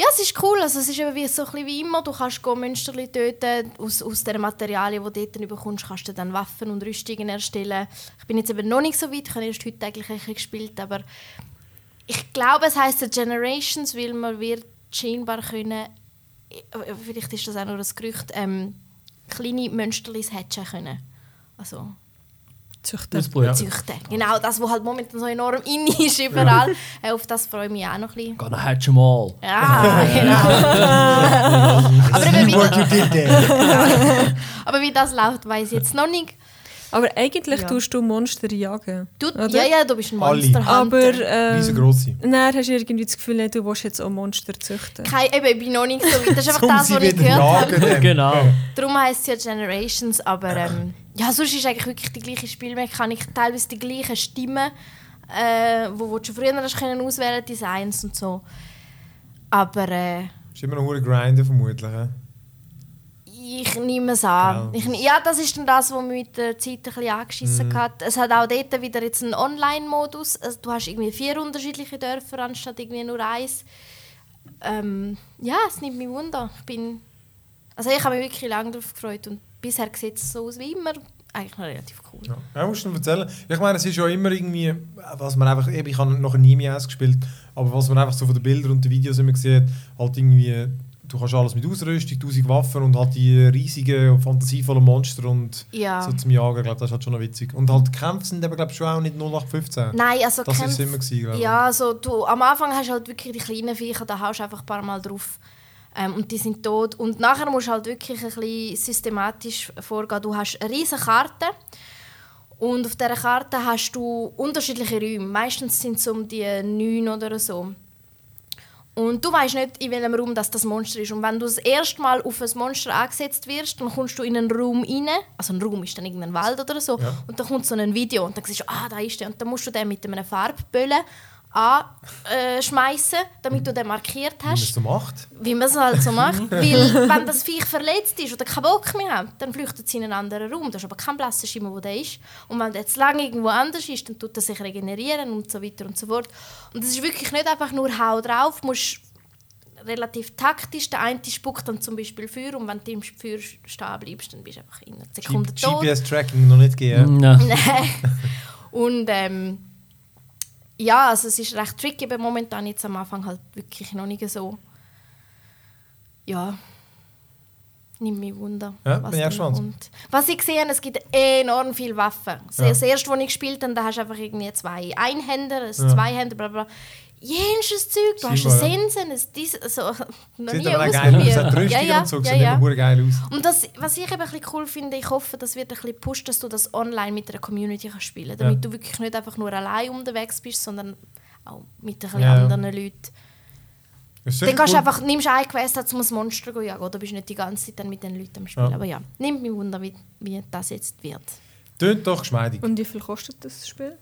ja, es ist cool, also es ist wie, so wie immer, du kannst go Monsterli töten, aus, aus den Materialien, die du dort bekommst, kannst du dann Waffen und Rüstungen erstellen. Ich bin jetzt eben noch nicht so weit, ich habe erst heute eigentlich ein gespielt, aber ich glaube, es heisst Generations, weil man wird scheinbar können, äh, vielleicht ist das auch nur ein Gerücht, ähm, kleine Mönsterlis hatchen können. Also Züchten. Ausbrüten. züchten. Genau, das, was halt momentan so enorm in ist überall. Äh, auf das freue ich mich auch noch ein bisschen. Gonna hatch 'em all. Ja, genau. aber, wie, What you did there. aber wie das läuft, weiß ich jetzt noch nicht. Aber eigentlich Ja. tust du Monster jagen. Du, Oder? ja, ja, du bist ein. Monster Aber ähm, Riesengroß sein. Nein, hast du irgendwie das Gefühl, nicht, du willst jetzt auch Monster züchten. Kein, eben, ich bin noch nicht so weit. Das ist einfach das, was ich gehört habe. Genau. Darum heisst es ja Generations, aber ähm, ja, sonst ist eigentlich wirklich die gleiche Spielmechanik, teilweise die gleichen Stimmen, äh, wo, wo du schon früher hast können auswählen Designs und so. Aber äh, Ist immer noch ein Grinder vermutlich. hä? ich nehme es an. Genau. Ich, ja, das ist dann das, was mich mit der Zeit ein bisschen angeschissen Mhm. hat. Es hat auch dort wieder jetzt einen Online-Modus. Also, du hast irgendwie vier unterschiedliche Dörfer anstatt irgendwie nur eins. Ähm, ja, es nimmt mich wunder. Ich bin... Also ich habe mich wirklich lange darauf gefreut und bisher sieht es so aus wie immer. Eigentlich noch relativ cool. Ja, ja musst du erzählen. Ich meine, es ist ja immer irgendwie, was man einfach, eben, ich habe noch nie mehr ausgespielt, aber was man einfach so von den Bildern und den Videos immer sieht, halt irgendwie, du kannst alles mit Ausrüstung, 1000 Waffen und halt die riesigen, fantasievollen Monster und Ja. so zum Jagen, ich glaube, das ist halt schon noch witzig. Und halt die Kämpfe sind eben, glaube ich, schon auch nicht 0815. Nein, also Das ist Kämpfe- es immer gewesen. Ja, also du, am Anfang hast du halt wirklich die kleinen Viecher, da haust du einfach ein paar Mal drauf. Ähm, und die sind tot. Und nachher musst du halt wirklich ein bisschen systematisch vorgehen. Du hast eine riesige Karte. Und auf dieser Karte hast du unterschiedliche Räume. Meistens sind es um die neun oder so. Und du weißt nicht, in welchem Raum das, das Monster ist. Und wenn du das erste Mal auf ein Monster angesetzt wirst, dann kommst du in einen Raum rein. Also ein Raum ist dann irgendein Wald oder so. Ja. Und dann kommt so ein Video und dann siehst du, ah, da ist der. Und dann musst du den mit einem Farbböllen anschmeißen, damit du den markiert Wie man hast. es so macht. Wie man es halt so macht. Weil, wenn das Viech verletzt ist oder keinen Bock mehr hat, dann flüchtet es in einen anderen Raum. Da ist aber kein blasser Schimmer, wo der ist. Und wenn der jetzt lange irgendwo anders ist, dann tut er sich regenerieren und so weiter und so fort. Und es ist wirklich nicht einfach nur Hau drauf. Du musst relativ taktisch. Der eine spuckt dann zum Beispiel Feuer und wenn du im Feuer stehen bleibst, dann bist du einfach in einer Sekunde tot. GPS-Tracking noch nicht gegeben. Ja. Nein. Und ähm, ja, also es ist recht tricky, aber momentan jetzt am Anfang halt wirklich noch nicht so. Ja, nimmt mich Wunder. Ja, bin ich kommt. Was ich gesehen habe, es gibt enorm viele Waffen. Das Ja. das erste, was ich gespielt habe, da hast du einfach irgendwie zwei Einhänder, ein Ja. Zweihänder, bla bla. Jensches Zeug. Du hast Scheinbar, ein ja. Sensen, ein dies, also, noch Sieht nie aber geil aus. Hat ausprobiert. Rüstung Ja, und so, ja, sieht ja, ja. geil aus. Und das, was ich eben ein bisschen cool finde, ich hoffe, das wird ein bisschen gepusht, dass du das online mit einer Community kannst spielen damit Ja. du wirklich nicht einfach nur allein unterwegs bist, sondern auch mit ein Ja, ja. anderen Leuten. Dann kannst du cool. einfach, nimmst ein Quest, um ein Monster zu jagen, oder bist nicht die ganze Zeit dann mit den Leuten am Spielen. Ja. Aber ja, nimmt mich Wunder, wie, wie das jetzt wird. Tönt doch geschmeidig. Und wie viel kostet das Spiel?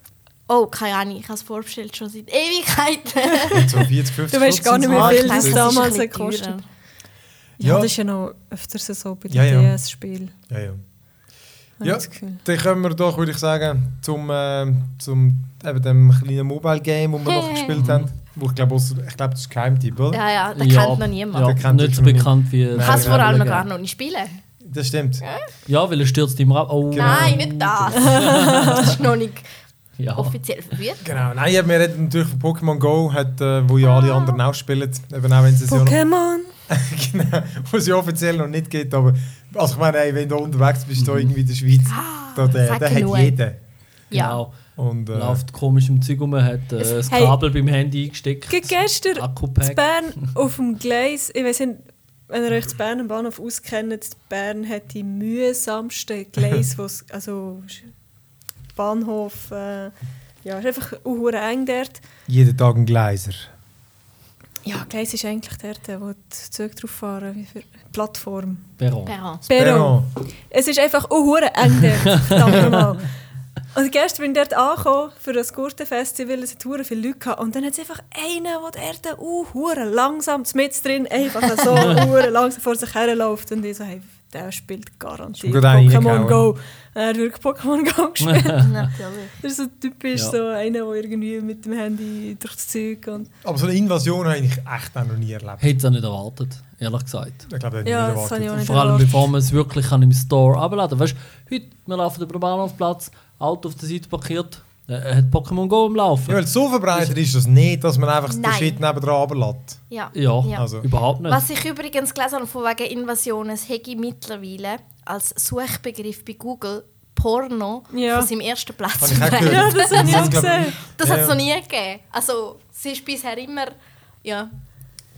Oh, keine Ahnung, ich habe es vorbestellt schon seit Ewigkeiten. So 40, 50 Du weißt gar nicht wie viel es. das damals gekostet teurer. Ja, Ja. das ist ja noch öfters so bei den Ja, ja. DS-Spielen. Ja, ja. Ja. Dann kommen wir doch, würde ich sagen, zum, äh, zum eben dem kleinen Mobile-Game, das wir noch gespielt haben. Wo ich glaube, ich glaube, das ist Geheimtipp, oder? Ja, ja, das Ja, kennt noch niemand. Ja, Den kennt nicht so bekannt wie. Nein, Ich kann es ja, vor allem gar noch nicht spielen. Das stimmt. Ja, weil er stürzt immer ab. Oh, Genau. Nein, nicht das. das ist noch nicht Ja. offiziell verwirrt. Genau. Nein, ich habe mir natürlich von Pokémon Go, hat, äh, wo ja alle anderen auch spielen. Eben auch wenn es ja noch, Pokémon! genau, wo es ja offiziell noch nicht geht. Aber also ich meine, ey, wenn du unterwegs bist, da irgendwie in der Schweiz, da, der, der hat jeder. Ja. Genau. Und, äh, Läuft komisch im Zeug rum, hat äh, das Hey. Kabel beim Handy eingesteckt. Ge- Gestern in Akku-Pack. Bern auf dem Gleis, ich weiß nicht, wenn ihr euch das Bern am Bahnhof auskennt, Bern hat die mühsamsten Gleise, also Bahnhof, äh, ja, ist einfach uh, eng dort. jeden Tag ein Gleiser. Ja, Gleis ist eigentlich dort, wo die Züge drauf fahren, wie für Plattform. Perron. Perron. Perron. Es ist einfach uh, eng dort, verdammt. Und gestern bin ich dort angekommen für das Gurtenfestival, es hat hure viele Leute gehabt. Und dann hat es einfach einen, der dort uh, hure langsam mit drin einfach so langsam vor sich herläuft. Und ich so, hey, der spielt garantiert Pokémon. Go. Er hat wirklich Pokémon Go gespielt. Natürlich. das ist so typisch Ja. so einer, der irgendwie mit dem Handy durch das Zeug und Aber so eine Invasion habe ich echt noch nie erlebt. Hätte es auch nicht erwartet, ehrlich gesagt. Ich glaube, Ja, hätte ich das nicht ich erwartet. nicht Vor allem erwartet. bevor man es wirklich kann im Store abladen Weißt du, heute, wir laufen über den Bahnhofplatz, Auto auf der Seite parkiert, äh, er hat Pokémon Go am Laufen. Ja, weil so verbreitet ist das nicht, dass man einfach den. Shit nebendran runterlässt. Ja. Ja, Ja. Also, überhaupt nicht. Was ich übrigens gelesen habe von wegen Invasionen, es hätte mittlerweile als Suchbegriff bei Google Porno Ja. von seinem ersten Platz. Habe ich auch. Ja, das habe ich auch gesehen. Das hat es ja. noch nie gegeben. Also, sie ist bisher immer. Ja.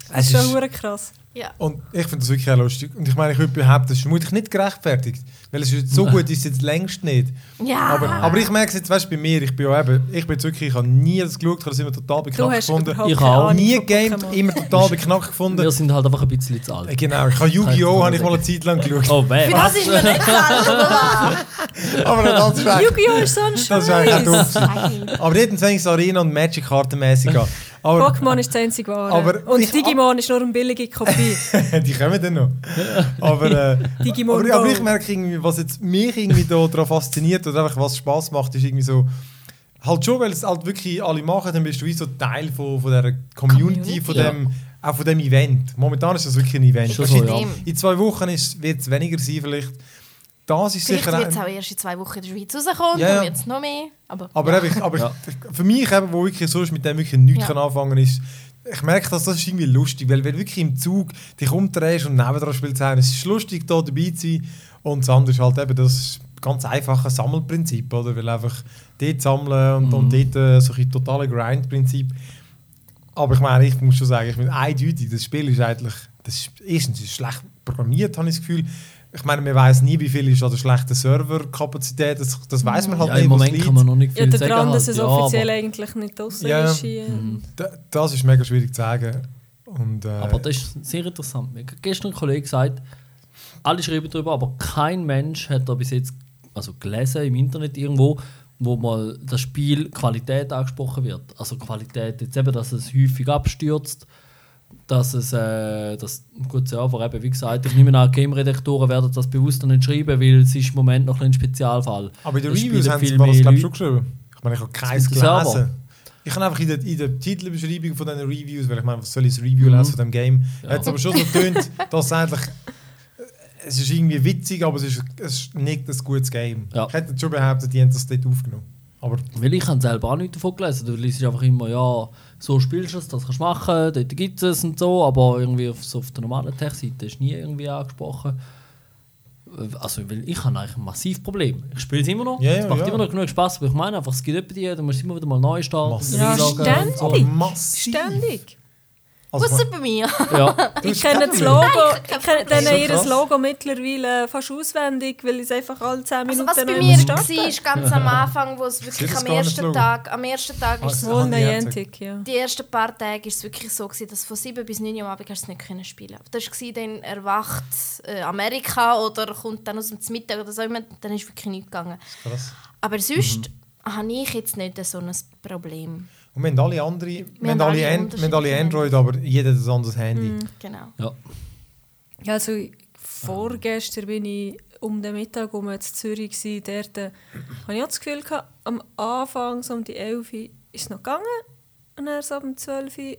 Ist Es schon ist- hure krass. Ja. Und ich finde das wirklich auch lustig. Und ich meine, ich würde behaupten, das ist vermutlich nicht gerechtfertigt. Weil es ist so gut ist es jetzt längst nicht. Ja. Aber, aber ich merke es jetzt, weißt du, bei mir, ich bin ja eben, ich bin jetzt wirklich, ich habe nie das geschaut, ich habe das immer total beknackt gefunden. Ich. Ahnung Nie gegamed, immer total beknackt gefunden. Wir sind halt einfach ein bisschen zu alt. Äh, Genau, ich habe Yu-Gi-Oh! habe ich mal eine Zeit lang geschaut. Oh, wer? Für das ist mir nicht klar, oder Aber das ist Yu-Gi-Oh! ist so ein das ist eigentlich auch Scheiß. doof. Aber dort fängt es Arena und Magic kartenmäßig an. Aber Pokémon ist das einzige wahre. Aber und ich- Digimon ist nur eine billige Kopie. die kommen dann noch. Aber, äh, Digimon aber, aber ich merke irgendwie, was jetzt mich irgendwie da daran fasziniert oder einfach was Spaß macht, ist irgendwie so, halt schon, weil es halt wirklich alle machen, dann bist du wie so Teil von, von dieser Community, Community. von dem, auch von dem Event. Momentan ist das wirklich ein Event. So, ja. In zwei Wochen wird es weniger sein vielleicht. Das ist Vielleicht sicher wird es auch- erst in zwei Wochen in der Schweiz rauskommen, Ja, dann ja. wird es noch mehr. Aber, Aber, eben, ich, aber Ja. für mich, eben, wo wirklich so ist, mit dem wirklich nichts Ja. kann anfangen ist, ich merke, dass das ist irgendwie lustig, weil wenn du wirklich im Zug dich umdrehst und nebendran spielst, es ist lustig, da dabei zu sein. Und das andere ist halt eben, das ganz einfach ein Sammelprinzip, oder? Weil einfach dort sammeln und, und dort äh, so ein totales Grind-Prinzip. Aber ich meine, ich muss schon sagen, ich bin eindeutig, das Spiel ist eigentlich, das ist, erstens ist schlecht programmiert, habe ich das Gefühl. Ich meine, man weiß nie, wie viel ist an der schlechten Serverkapazität, das, das weiß man halt Ja, nicht, Im Moment kann man noch nicht Ja, viel sagen. daran, dass halt. es ja, offiziell eigentlich nicht draussen Ja. ist. Da- Das ist mega schwierig zu sagen. Und, äh, aber das ist sehr interessant. Mir hat gestern ein Kollege gesagt, alle schreiben darüber, aber kein Mensch hat da bis jetzt also gelesen im Internet irgendwo, wo mal das Spiel Qualität angesprochen wird. Also Qualität, jetzt eben, dass es häufig abstürzt, dass es, äh, das, gut, Server eben, wie gesagt, ich nehme an, Game-Redaktoren werden das bewusst noch nicht schreiben, weil es ist im Moment noch ein Spezialfall. aber in den Reviews haben sie das mehr glaub ich, schon geschrieben. Ich meine, ich habe keins dem Server? gelesen. Ich habe einfach in der, in der Titelbeschreibung von diesen Reviews, weil ich meine, was soll ich das Review Mhm. lesen von dem Game? Ja. Hat es aber schon so getönt, dass es eigentlich es ist irgendwie witzig, aber es ist, es ist nicht ein gutes Game. Ja. Ich hätte schon behauptet, die haben das dort aufgenommen. Aber Weil ich habe selber auch nichts davon gelesen. Du liest einfach immer, ja, so spielst du es, das kannst du machen, dort gibt es und so, aber irgendwie auf, so auf der normalen Tech-Seite ist nie irgendwie angesprochen. Also, weil ich habe eigentlich ein massives Problem. Ich spiele es immer noch, Ja, es macht ja. immer noch genug Spaß, aber ich meine einfach, es gibt etwa die, da musst du immer wieder mal neu starten. Massiv. Ja, ständig. so. Aber massiv. Ständig. Also, Außer bei mir. Ja, Ich kenne das Logo, ich- kenne so ihr krass. Logo mittlerweile fast auswendig, weil ich es einfach alle 10 Also Minuten was bei mir war, ganz am Anfang, wo es wirklich am ersten? Tag, am ersten Tag ist es Ah, Wohl Ah, Niantic, ja. die ersten paar Tage ist es wirklich so gewesen, dass von 7 bis 9 Uhr am Abend hast du es nicht können spielen. Das war dann erwacht äh, Amerika oder kommt dann aus dem Mittag oder so immer, dann ist wirklich nichts gegangen. krass. Aber sonst Mhm. habe ich jetzt nicht so ein Problem. Und wir haben alle andere, wir, haben haben alle, alle An- wir haben alle Android, aber jeder hat ein anderes Handy. Mhm. Genau. ja. Ja, also vorgestern bin ich um den Mittag um in Zürich gsi. Dort äh, hatte ich auch das Gefühl, gehabt, am Anfang, so um die 11 Uhr, ist es noch gegangen. Und dann so um 12 Uhr.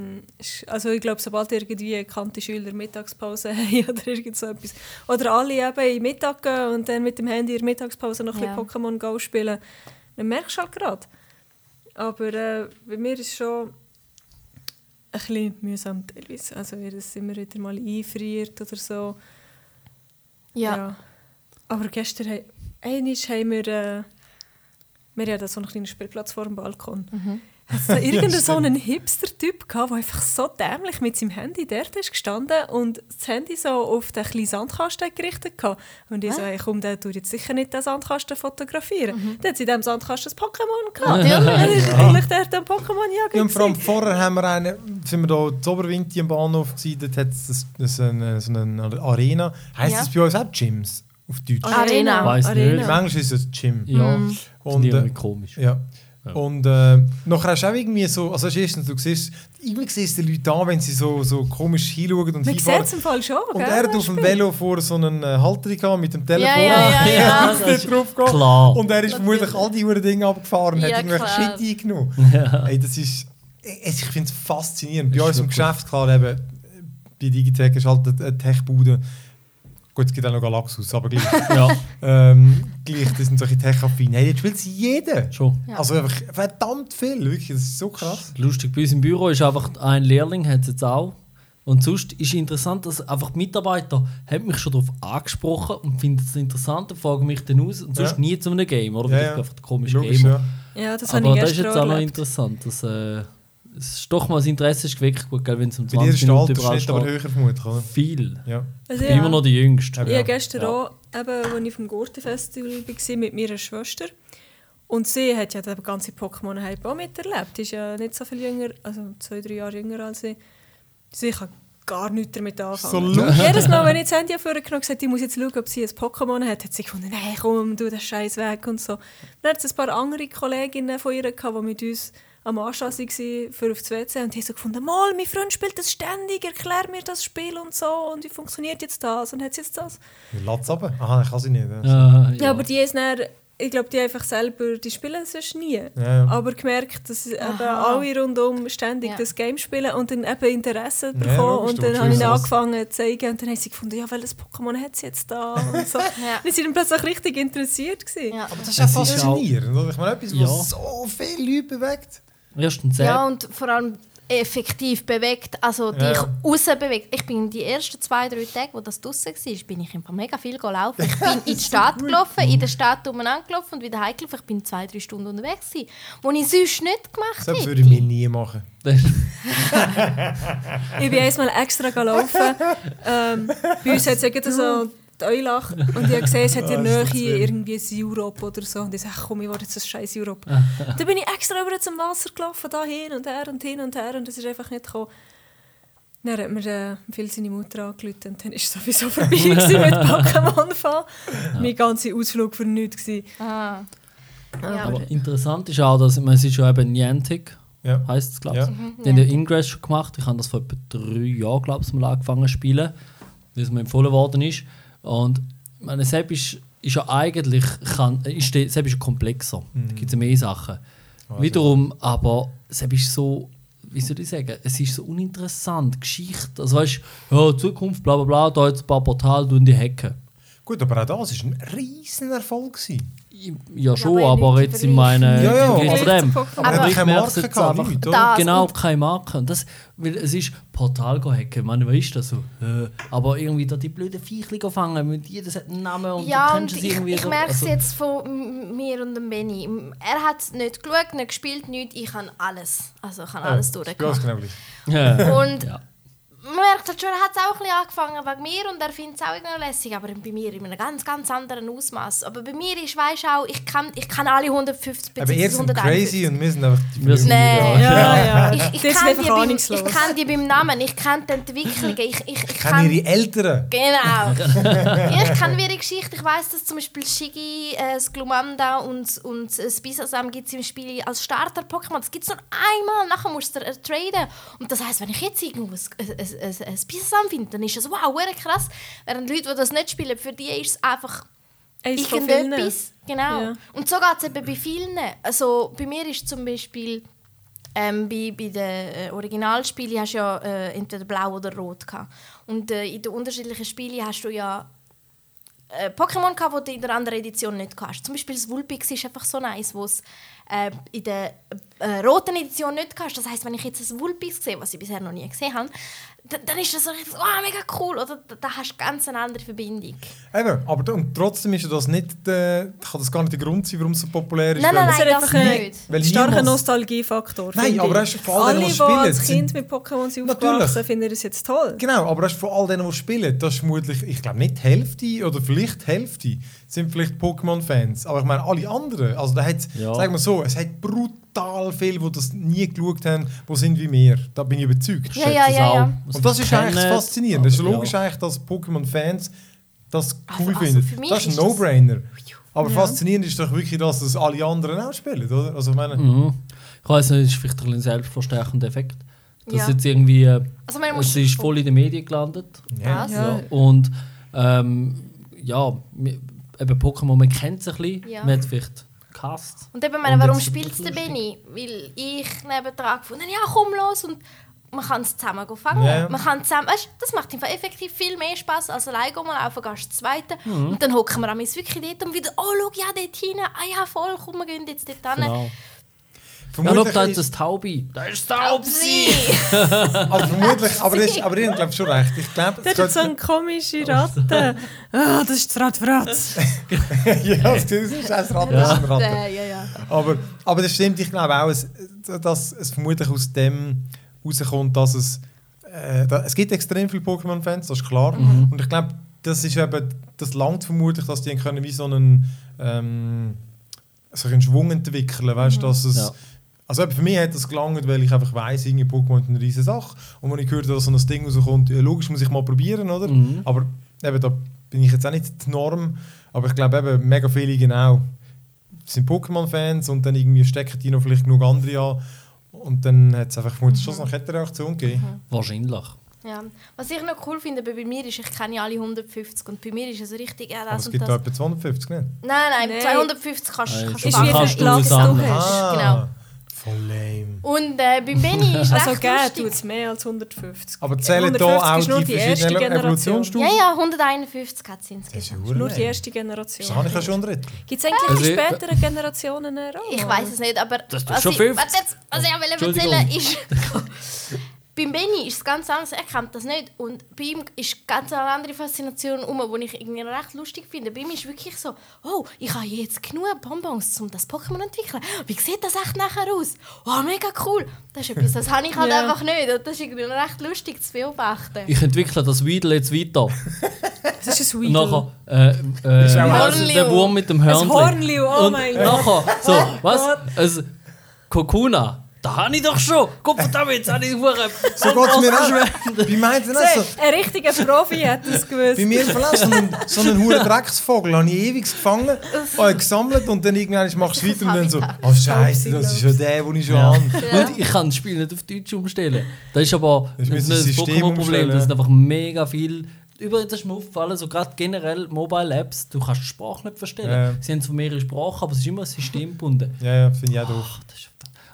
mm, Also ich glaube, sobald irgendwie bekannte Schüler Mittagspause haben oder irgend so etwas. Oder alle eben in den Mittag gehen und dann mit dem Handy in der Mittagspause noch ein Ja. bisschen Pokémon Go spielen, dann merkst du halt gerade. Aber äh, bei mir ist es schon ein bisschen mühsam teilweise. Also wenn es immer wieder mal einfriert oder so. Ja. Aber gestern he- einmal haben wir... Äh, wir hatten so einen kleinen Spielplatz vor dem Balkon. Mhm. Hat es da irgendeinen so einen Hipster-Typ gehabt, der einfach so dämlich mit seinem Handy dort ist gestanden und das Handy so auf den kleinen Sandkasten gerichtet hatte. Und ich so, hey, komm, der tut jetzt sicher nicht den Sandkasten fotografieren. Mhm. Dann hat sie in diesem Sandkasten ein Pokémon gehabt. Natürlich. Er ist eigentlich dort ein Pokémon-Jager. Ja, und vor allem vorher haben wir einen, sind wir da in Oberwinti am Bahnhof gewesen, dort hat es das, das eine, so eine Arena. Heisst Ja. das bei uns auch Gyms auf Deutsch? Arena. Weiss nicht. Im Arena. Englisch ist es Gym. ja. Mhm. Und, äh, irgendwie komisch. Ja. Ja. Und äh, nachher hast du auch irgendwie so, also als erstens, du siehst, irgendwie siehst du die Leute an, wenn sie so, so komisch hinschauen und Man sieht hinfahren. es im Fall schon, Und er hat auf dem. Velo vor so einen äh, Halter gehabt mit dem Telefon. Ja, ja, ja, ja. Drauf. Klar. Und er ist vermutlich all die Dinge abgefahren und Ja, hat irgendwelche klar. Shit eingenommen. Ey, das ist, ich ich finde es faszinierend. Bei uns im Geschäft, klar, eben, bei Digitech ist halt eine Tech-Bude. Gut, es gibt auch noch Galaxus, aber gleich. Ja, ähm, gleich, das sind solche Tech-affin. Hey, jetzt spielt sie jeder. schon. Ja. Also einfach verdammt viel, wirklich, das ist so krass. Lustig, bei uns im Büro ist einfach ein Lehrling, hat es jetzt auch. Und sonst ist interessant, dass einfach die Mitarbeiter haben mich schon darauf angesprochen und finden es interessant und fragen mich dann aus. Und sonst Ja. nie zu einem Game, oder? Ja, Weil ich ja. bin einfach Logisch, Gamer. ja. Ja, das habe Aber ich das ist gestern jetzt auch noch erlebt. interessant. Dass, äh, es ist doch mal das Interesse ist geweckt, gut, gell, wenn es um Bei dir ist 20 der Minuten überall Altersschnitt aber steht. höher vermutlich, oder? Viel. Ja. Also, Ich bin immer noch die Jüngste. Ja. habe gestern Ja. auch, eben, als ich vom Gurtenfestival war, mit meiner Schwester. Und sie hat ja den ganzen Pokémon-Hype auch miterlebt. Sie ist ja nicht so viel jünger, also zwei, drei Jahre jünger als ich. Sie kann gar nichts damit anfangen. So. Jedes Mal, wenn ich das Handy vorgenommen habe, gesagt, ich muss jetzt schauen, ob sie ein Pokémon hat, hat sie gefunden, nein, komm, du das Scheiß weg und so. Dann hat es ein paar andere Kolleginnen von ihr gehabt, die mit uns am Anschluss waren für auf das WC und die so gefunden, mal, mein Freund spielt das ständig, erklär mir das Spiel und so und wie funktioniert jetzt das und hat jetzt das. Latz runter? Aha, ich kann sie nicht. Ja. Ja, Ja, aber die ist dann, ich glaube, die einfach selber, die spielen sonst nie. Ja. Aber gemerkt, dass alle rundum ständig Ja. das Game spielen und dann eben Interesse Ja, bekommen. und dann habe ich angefangen zu zeigen und dann haben sie gefunden, ja, welches Pokémon hat sie jetzt da und so. Ja. Die sind dann plötzlich richtig interessiert gewesen. Ja. Aber das ist ja Es ist auch- faszinierend. Ich meine, etwas, was so viele Leute bewegt. Erstens ja, ja, und vor allem effektiv bewegt, also dich Ja. raus bewegt. Ich bin die ersten zwei, drei Tage, wo das draussen war, bin ich einfach mega viel gelaufen. Ich bin in die Stadt gelaufen, in der Stadt umeinander gelaufen und wieder heimgelaufen. Ich bin zwei, drei Stunden unterwegs gewesen, wo ich sonst nicht gemacht Das hätte. würde ich mir nie machen. Ich bin einmal extra gelaufen. ähm, bei uns hat es irgendwie so die Eulach und ich habe gesehen, es hat in der Ah, Nähe irgendwie ein Europe oder so. Und ich sage, komm, ich will jetzt ein scheiß Europe. dann bin ich extra über zum Wasser gelaufen, da hin und her und hin und her und es ist einfach nicht gekommen. Dann hat mir äh, viel seine Mutter angerufen und dann war es sowieso vorbei gewesen mit Pokémon fahren. Mein ganzer Ausflug für nichts. Ah. Ja. Aber interessant ist auch, dass man es ist ja eben Niantic, Ja. heisst es, glaube Ja. ich. Die haben ja Ingress schon gemacht. Ich habe das vor etwa drei Jahren, glaube ich, mal angefangen zu spielen, weil es mir empfohlen worden ist. Und meine, Sepp ist, ist ja eigentlich kann, ist, Sepp ist ja komplexer. Da gibt es ja mehr Sachen. Wiederum, aber Sepp ist so, wie soll ich sagen, es ist so uninteressant, Geschichte. Also weißt du, ja, Zukunft, bla bla bla, da jetzt ein paar Portale, du in die Hecke. Gut, aber auch das war ein riesen Erfolg. Gewesen. Ja, schon, aber aber nicht jetzt in meinen. Ja, ja, aber- dem. Aber, Aber- er hat ich keine merke Marke jetzt einfach- nichts, oder? Das genau, und- keine Marke. Und das, weil es ist Portal hacken, man weiß das so. Äh, aber irgendwie da die blöden Viechli fangen, mit jedes hat einen Namen und Ja, du und kennst es ich, irgendwie ich so. merke es also- jetzt von mir und dem Benny. Er hat nicht geschaut, nicht gespielt, nichts. Ich habe alles. Also ich habe alles Ja, durchgemacht. ist genau. Ja. Und Ja. Man merkt halt schon, er hat es auch ein bisschen angefangen wegen mir und er findet es auch irgendwie lässig, aber bei mir in einem ganz, ganz anderen Ausmaß. Aber bei mir ist, weißt du auch, ich kann, ich kann alle 150 Aber ihr seid crazy und sind einfach sind- Nein. Ja, ja. Ich, ich, Die sind kann die beim, ich kann die beim Namen, ich kenne die Entwicklungen, ich, ich, ich Ich kenne ihre Eltern. Genau. ich kenne ihre Geschichte. Ich weiß, dass zum Beispiel Shigi, äh, das Glumanda und, und das Bisasam gibt es im Spiel als Starter-Pokémon. Das gibt es nur einmal, nachher musst du äh, traden. Und das heisst, wenn ich jetzt irgendwo ein, ein, ein, ein Bisasam finde, dann ist das wow, krass. Während Leute, die das nicht spielen, für die ist es einfach vielen. irgendetwas. Genau. Ja. Und so geht es eben bei vielen. Also bei mir ist zum Beispiel ähm, bei, bei den äh, Originalspielen hast du ja äh, entweder blau oder rot gehabt. Und äh, in den unterschiedlichen Spielen hast du ja äh, Pokémon gehabt, die du in der anderen Edition nicht hast. Zum Beispiel das Vulpix ist einfach so nice, wo es äh, in der äh, roten Edition nicht hast. Das heißt, wenn ich jetzt ein Vulpix sehe, was ich bisher noch nie gesehen habe, dann, ist das so richtig, oh, mega cool. Oder da, da hast du ganz eine andere Verbindung. Eben, aber und trotzdem ist ja das nicht, äh, kann das gar nicht der Grund sein, warum es so populär ist. Nein, nein, Das ist nein, einfach das ein nicht. Weil starker Nostalgiefaktor. Nein, aber hast du vor allem, Alle, die die spielen, als sind- Kind mit Pokémon sind aufgewachsen, finden es jetzt toll. Genau, aber das ist von all denen, die spielen, das ist vermutlich, ich glaube nicht die Hälfte oder vielleicht die Hälfte sind vielleicht Pokémon-Fans. Aber ich meine, alle anderen, also da hat's, Ja. sagen wir so, es hat brutal viele, die das nie geschaut haben, die sind wie wir. Da bin ich überzeugt. Ja, ja, Das ja, ja. Und das ist eigentlich das kenne, Faszinierende. Es ist ja. logisch eigentlich, dass Pokémon-Fans das cool Also- also finden. das ist ein das- No-Brainer. Aber Ja. faszinierend ist doch wirklich, dass das alle anderen auch spielen, oder? Also ich meine, Mhm. Ich weiß nicht, es ist vielleicht ein selbstverstärkender Effekt. Das Ja. jetzt irgendwie, äh, Also man es ist voll in den Medien gelandet. ja. Ja. Ja. Und ähm, ja, eben Pokémon, man kennt es ein bisschen, Ja. man hat vielleicht gehasst. Und eben, meine, Und warum spielt es der Benny? Weil ich nebendran gefunden habe, ja komm los und man kann es zusammen go fangen. Ja. Man kann zusammen, weißt, das macht einfach effektiv viel mehr Spaß als alleine mal laufen, gehst das zweite. Mhm. Und dann hocken wir am wirklich dort und wieder, oh schau, ja dort hin, ah ja voll, komm, wir gehen jetzt dort hin. Genau. Vermutlich schau, da ist ist- das Taubi. Da ist das Taubsi! aber vermutlich, aber, das, aber ich glaube schon recht. Ich glaube, Der hat so eine komische Ratte. Ah, das ist das Radfratz. ja, das ist ein Rad, das ist ein Rad. ja, ja, ja. Aber, aber das stimmt, ich glaube auch, dass es vermutlich aus dem herauskommt, dass es. Äh, da, es gibt extrem viele Pokémon-Fans, das ist klar. Und ich glaube, das ist eben, das langt vermutlich, dass die können wie so einen, ähm, so einen Schwung entwickeln, weißt, dass es. Ja. Also eben für mich hat das gelangt, weil ich einfach weiss, irgendwie Pokémon ist eine riesige Sache. Und wenn ich gehört habe, dass so ein Ding rauskommt, ja, logisch muss ich mal probieren, oder? Mhm. Aber eben, da bin ich jetzt auch nicht die Norm. Aber ich glaube eben, mega viele genau sind Pokémon-Fans und dann irgendwie stecken die noch vielleicht genug andere an. Und dann hat es einfach vermutlich schon so eine Kettenreaktion gegeben. Wahrscheinlich. Ja. Was ich noch cool finde bei mir ist, ich kenne ja alle 150 und bei mir ist es richtig, ja, Aber das es und gibt das. da etwa 250, nicht? Nein, nein, Nein. 250 kannst Nein, kannst so Ist wie kannst viel du Platz du hast. Genau. Voll lame. Und äh, bei Benny ist Also recht geben lustig. tut es mehr als 150. Aber zählen da 150 auch ist nur die, die erste verschiedenen Generation. Evolutionsstufen? Ja, ja, 151 hat es Das ist insgesamt. Nur die erste Generation. Das habe ich ja schon Drittel. Gibt es eigentlich Also die späteren Generationen auch? Ich weiß es nicht, aber Das was schon ich, 50. warte jetzt, was ich wollte Entschuldigung. erzählen ist, beim Benny ist es ganz anders, er kennt das nicht und bei ihm ist ganz eine andere Faszination um, die ich irgendwie recht lustig finde. Bei ihm ist wirklich so, oh, ich habe jetzt genug Bonbons, um das Pokémon zu entwickeln. Wie sieht das echt nachher aus? Oh, mega cool. Das ist etwas, das habe ich halt Ja. einfach nicht und das ist irgendwie recht lustig zu beobachten. Ich entwickle das Weedle jetzt weiter. Das ist ein Weedle. nachher, äh, äh, Ist wie heisst Hornliu. der Wurm mit dem Ein Hörnchen. Hornliu, oh Und mein Gott. nachher, so, was? Ein Kokuna. Da habe ich doch schon. Guck mal, damit jetzt habe ich Hure. So geht es mir auch. Bei meinen auch so. Seht, Ein richtiger Profi hat das gewusst. Bei mir verlässt so einen, so einen huren Drecksvogel, habe ich ewig gefangen, habe gesammelt und dann irgendwann machst du Das ist weiter und dann so, oh Scheiße, das ist ja der, den ich schon Ja. habe. Und ich kann das Spiel nicht auf Deutsch umstellen. Das ist aber Das nicht müssen das das System Pokémon-Problem. Das sind einfach mega viel. Übrigens das ist mir aufgefallen, so gerade generell Mobile Apps, du kannst die Sprache nicht verstehen. Ja. Sie haben zwar mehrere Sprachen, aber es ist immer systemgebunden. Ja, ja, finde ich auch doof.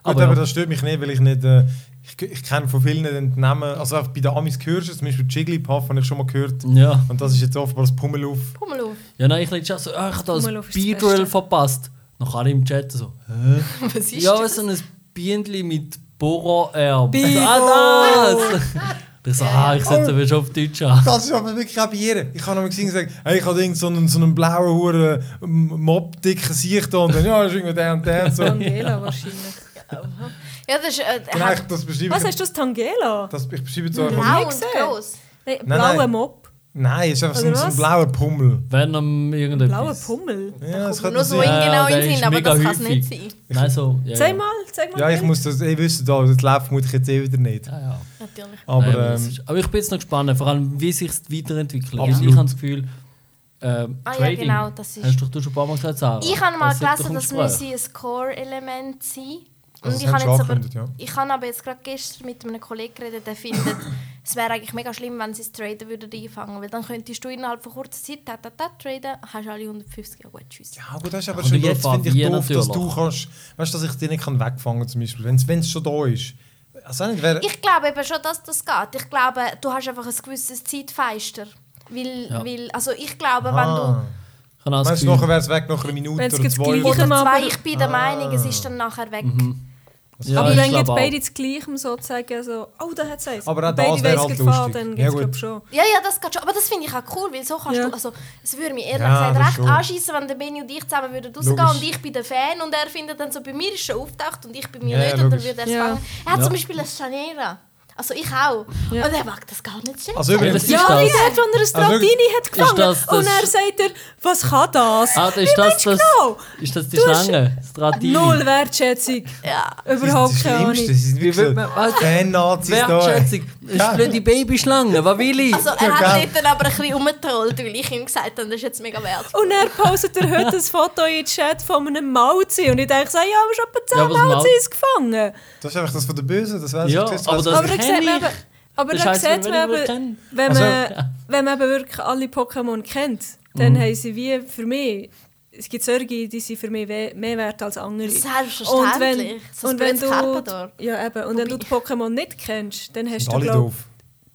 Gut, aber aber ja. das stört mich nicht, weil ich nicht, äh, ich, ich kenne von vielen den Namen, also auch bei den Amis hörst du zum Beispiel Jigglypuff habe ich schon mal gehört. Ja. Und das ist jetzt offenbar das Pummeluff. Pummel auf. Ja, nein, ich letztes Jahr so, ah, ich habe da ein verpasst. Noch alle im Chat so, hä? Was ist Ja, das? so ein Bienenli mit. Bibo! Ah, das! Ich so, ah, ich setze aber schon auf Deutsch an. Das ist aber wirklich auch bei ihr. Ich habe noch mal gesehen gesagt, hey, ich habe irgend so einen, so einen blauen, hure Mob-dicken Sicht da und dann, ja, das ist irgendwie der und der und so. Tangela wahrscheinlich. Ja, das ist... Äh, Genau, hat ich, das beschreibe Was ich, hast du das Tangela? das, ich beschreibe Blau. einfach. blau und gross. Nein, Nein, blauer nein. Mob. Nein, es ist einfach so, so ein blauer Pummel. Wenn am Blauer irgendetwas. Pummel. Ja, das könnte nur so Ja, genau in Sinn, aber das kann es nicht sein. Nein, so. Ja, Zeig ja. mal, zeig mal. Ja, ich muss das, ich wüsste da, das läuft vermutlich jetzt eh wieder nicht. Ja, ja. Natürlich. Aber Nein, ähm, ist, aber ich bin jetzt noch gespannt, vor allem wie sich es weiterentwickelt. Absolut. Ich habe das Gefühl, ähm, Ah ja, Trading, genau, das ist... hast doch du schon ein paar Mal gesagt, Sarah. Ich habe mal doch gelesen, im das Gespräch. müsse ein Core-Element sein. Also, ich habe jetzt aber, ja. ich habe aber jetzt gerade gestern mit einem Kollegen geredet, der findet, es wäre eigentlich mega schlimm, wenn sie das Traden würden einfangen, weil dann könntest du innerhalb von kurzer Zeit tat, tat, tat, traden, hast alle 150, ja gut, tschüss. Ja, aber das ist aber Kommt schon jetzt, finde ich doof, dass du kannst, weißt du, dass ich die nicht kann wegfangen kann, zum Beispiel, wenn es schon da ist. Also nicht, wer, Ich glaube eben schon, dass das geht. Ich glaube, du hast einfach ein gewisses Zeitfenster. Weil, Ja. weil, also ich glaube, ah. wenn du... Ich Weißt du, nachher wäre es weg nach einer Minute oder zwei. Machen zwei, ich bin der Ah. Meinung, es ist dann nachher weg. Ja, aber jetzt auch. beide das Gleiche sozusagen, so, oh, da hat es eins. Aber auch das wäre weiss halt lustig. Dann Ja, geht's gut. schon. Ja, ja, das geht schon. Aber das finde ich auch cool, weil so kannst Ja. du, also es würde mich ehrlich Ja, gesagt recht anschießen, wenn der Benny und ich zusammen würden rausgehen Logisch. und ich bin der Fan und er findet dann so, bei mir ist schon auftaucht und ich bei mir Ja, nicht ja, und dann logisch. würde er es Ja. fangen. Er hat Ja. zum Beispiel eine Chanera. Also ich auch. Ja. Und er mag das gar nicht schön. Also Ja, übrigens, das Ja, ist wie das. dort, wenn er ein Stratini hat gefangen das das- und er sagt er, was kann das? Ah, das ist das, das, genau? ist das die Du Schlange? Das Stratini? Null Wertschätzung. ja. Überhaupt das ist das keine Ahnung. Schlimmste. Sie sind Wie so man- was? Fan-Nazis. Wertschätzung. Das ist Ja. blöde Babyschlange. Was will ich? Also er hat dort dann aber ein bisschen rumgetrollt, weil ich ihm gesagt habe, das ist jetzt mega wertvoll. Und er postet er heute ein Foto in den Chat von einem Mauzi. Und ich denke ja, aber schon etwa 10 Ja, aber das Mauzis gefangen. Das ist einfach das von der Bösen. Das weiß Ja, ich. Das aber. Aber da sieht man aber wenn man kenne. wenn Also- man, wenn man eben wirklich alle Pokémon kennt, dann Mhm. haben sie wie für mich, es gibt solche, die sind für mich mehr wert als andere. Selbstverständlich. So und wenn blödes Carpador. du, ja, eben, und wenn du die Pokémon nicht kennst, dann hast Sind du alle glaub, doof.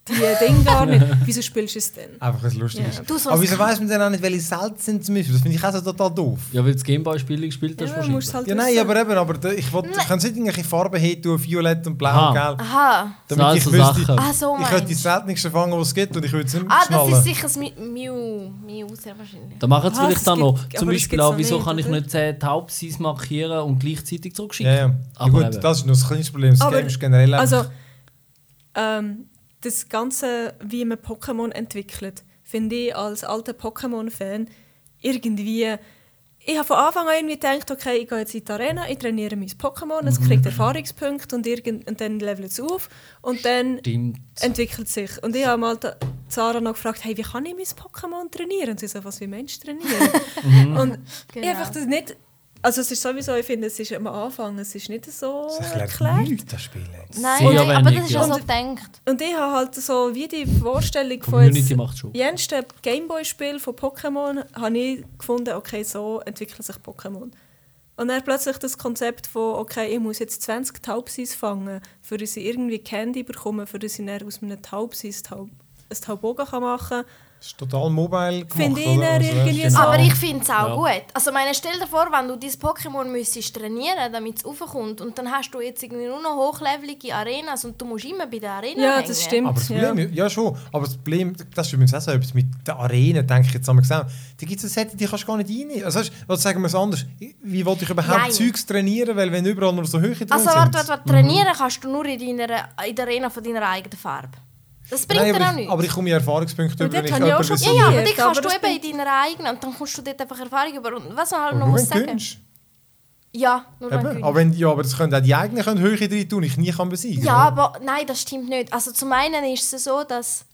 Die Dinge gar nicht. Wieso spielst du es denn? Einfach ein lustiges. Ja. Du, Aber ein- wieso weiss man denn auch nicht, welche Selten sind zum Beispiel? Das finde ich auch so total doof. Ja, weil das Gameboy-Spiel gespielt hast Ja, wahrscheinlich. halt Ja, nein, aber eben, aber ich, wollte- ich kann nicht irgendwelche Farben hin tun, violett und blau Aha. und gelb. Aha. Das Damit ich also wüsste, Sachen. Ah, so ich könnte die du. seltensten fangen, die es gibt und ich würde es nicht Ah, das schnallen. ist sicher das Mi- Mew. Mew sehr wahrscheinlich. Da machen sie Was? vielleicht auch Es noch. Zum es Beispiel auch, wieso kann ich nicht 10 Hauptsize markieren und gleichzeitig zurückschicken? Ja, ja. ja Aber gut, eben. das ist noch ein kleines Problem. Das Aber- Game ist generell Also, ähm, das Ganze, wie man Pokémon entwickelt, finde ich als alter Pokémon-Fan irgendwie. Ich habe von Anfang an irgendwie gedacht, okay, ich gehe jetzt in die Arena, ich trainiere mein Pokémon, es kriegt Erfahrungspunkte und, irgend, und dann levelt es auf und dann Stimmt. entwickelt sich. Und ich habe mal da- Sarah noch gefragt, hey, wie kann ich mein Pokémon trainieren? Und sie so, was wie Mensch trainieren? und ich Genau. einfach das nicht... Also es ist sowieso, ich finde, es ist am Anfang, es ist nicht so das erklärt nichts, das Spiel. jetzt. Nein, Sehr nein aber wenig, das ist ja so gedacht. Und ich habe halt so wie die Vorstellung von Community jetzt macht schon. jensten Gameboy-Spiel von Pokémon habe ich gefunden, okay, so entwickeln sich Pokémon. Und dann plötzlich das Konzept von, okay, ich muss jetzt 20 Taubsis fangen, für dass ich irgendwie Candy bekomme, für dass ich dann aus einem Taubsis Taub, ein Taubogen kann machen kann. Das ist total mobile gemacht, Finde ich oder? Also, irgendwie du, so- Aber ich finde es auch Ja. gut. Also meine, stell dir vor, wenn du dein Pokémon müsstest trainieren damit es raufkommt und dann hast du jetzt irgendwie nur noch hochlevelige Arenas und du musst immer bei der Arena Ja, hängen. das stimmt. Aber das ja. Problem, ja. schon, aber das Problem, das ist übrigens auch so etwas mit der Arena, denke ich jetzt einmal gesagt. Da gibt es Sätze, die kannst du gar nicht rein. Also, was sagen wir es anders? Wie wollte ich überhaupt Nein. Zeugs trainieren, weil wenn überall nur so Höhe drin Also sind? warte, warte, warte. trainieren kannst du nur in, deiner, in der Arena von deiner eigenen Farbe. Das bringt Nein, dir auch aber, ich, nichts. aber ich komme ja Erfahrungspunkte Ja, über, wenn ich jemanden schon ja, ja, aber die kannst aber du eben in deiner eigenen und dann kommst du dort einfach Erfahrung über. Und was man halt Aber noch muss sagen. gewinnst. Ja, nur wenn. Aber, wenn, ja, aber das können auch die eigenen können Höhe drin tun, ich nie kann besiegen. Ja, oder? aber nein, das stimmt nicht. Also zum einen ist es so, dass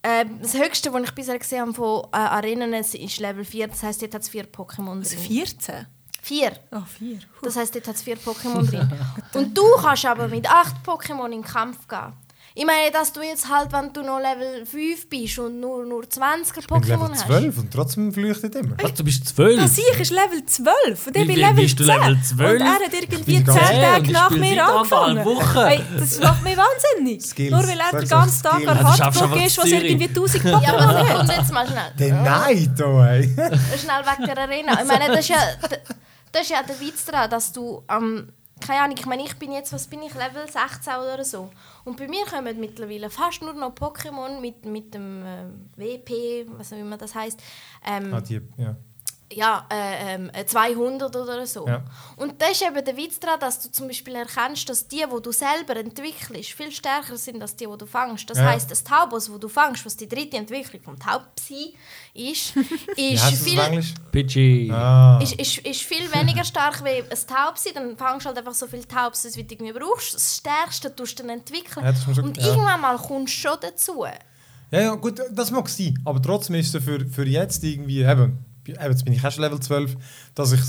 äh, das Höchste, was ich bisher gesehen habe von äh, Arenen, ist Level 4. Das heisst, dort hat es vier Pokémon drin. 14? Vier. Ah, vier. Das heisst, dort hat es vier Pokémon drin. Und du kannst aber mit acht Pokémon in den Kampf gehen. Ich meine, dass du jetzt halt, wenn du noch Level 5 bist und nur, nur 20er Ich bin Pokémon Level hast. 12 und trotzdem flüchtet immer. Was, du bist zwölf? Das ich ist Level 12 und ich bin wie Level bist du 10. Level 12? Und er hat irgendwie bin 10 ganz- Hey, und Tage nach mir angefangen. Wochen. Hey, das macht mich wahnsinnig. Skills. Nur weil er den ganzen Tag Skills. an schaffst Hardblock ist, was irgendwie 1000 Ja, aber Pokémon hat. jetzt mal schnell. Der Neid, oh, ey. Schnell weg der Arena. Ich meine, das ist ja, das ist ja der Witz daran, dass du am keine Ahnung, ich meine, ich bin jetzt, was bin ich, Level 16 oder so. Und bei mir kommen mittlerweile fast nur noch Pokémon mit, mit dem äh, WP, was auch immer das heißt. Ähm, Ah, die, ja. Ja, äh, ähm, äh, 200 oder so. Ja. Und das ist eben der Witz daran, dass du zum Beispiel erkennst, dass die, die du selber entwickelst, viel stärker sind als die, die du fängst. Das Ja. heisst, das Taubos, das du fängst, was die dritte Entwicklung vom Taubpsi ist, ist heißt viel? Pidgey. Ah. ist, ist, ist viel weniger stark wie ein Taubsi. Dann fängst du halt einfach so viel Taubsis, wie du irgendwie brauchst. Das Stärkste tust du dann entwickeln. Ja, das muss schon- Und ja. irgendwann mal kommst du schon dazu. Ja, ja, gut, das mag sein. Aber trotzdem ist es für, für jetzt irgendwie, eben, eben, jetzt bin ich erst Level 12, dass ich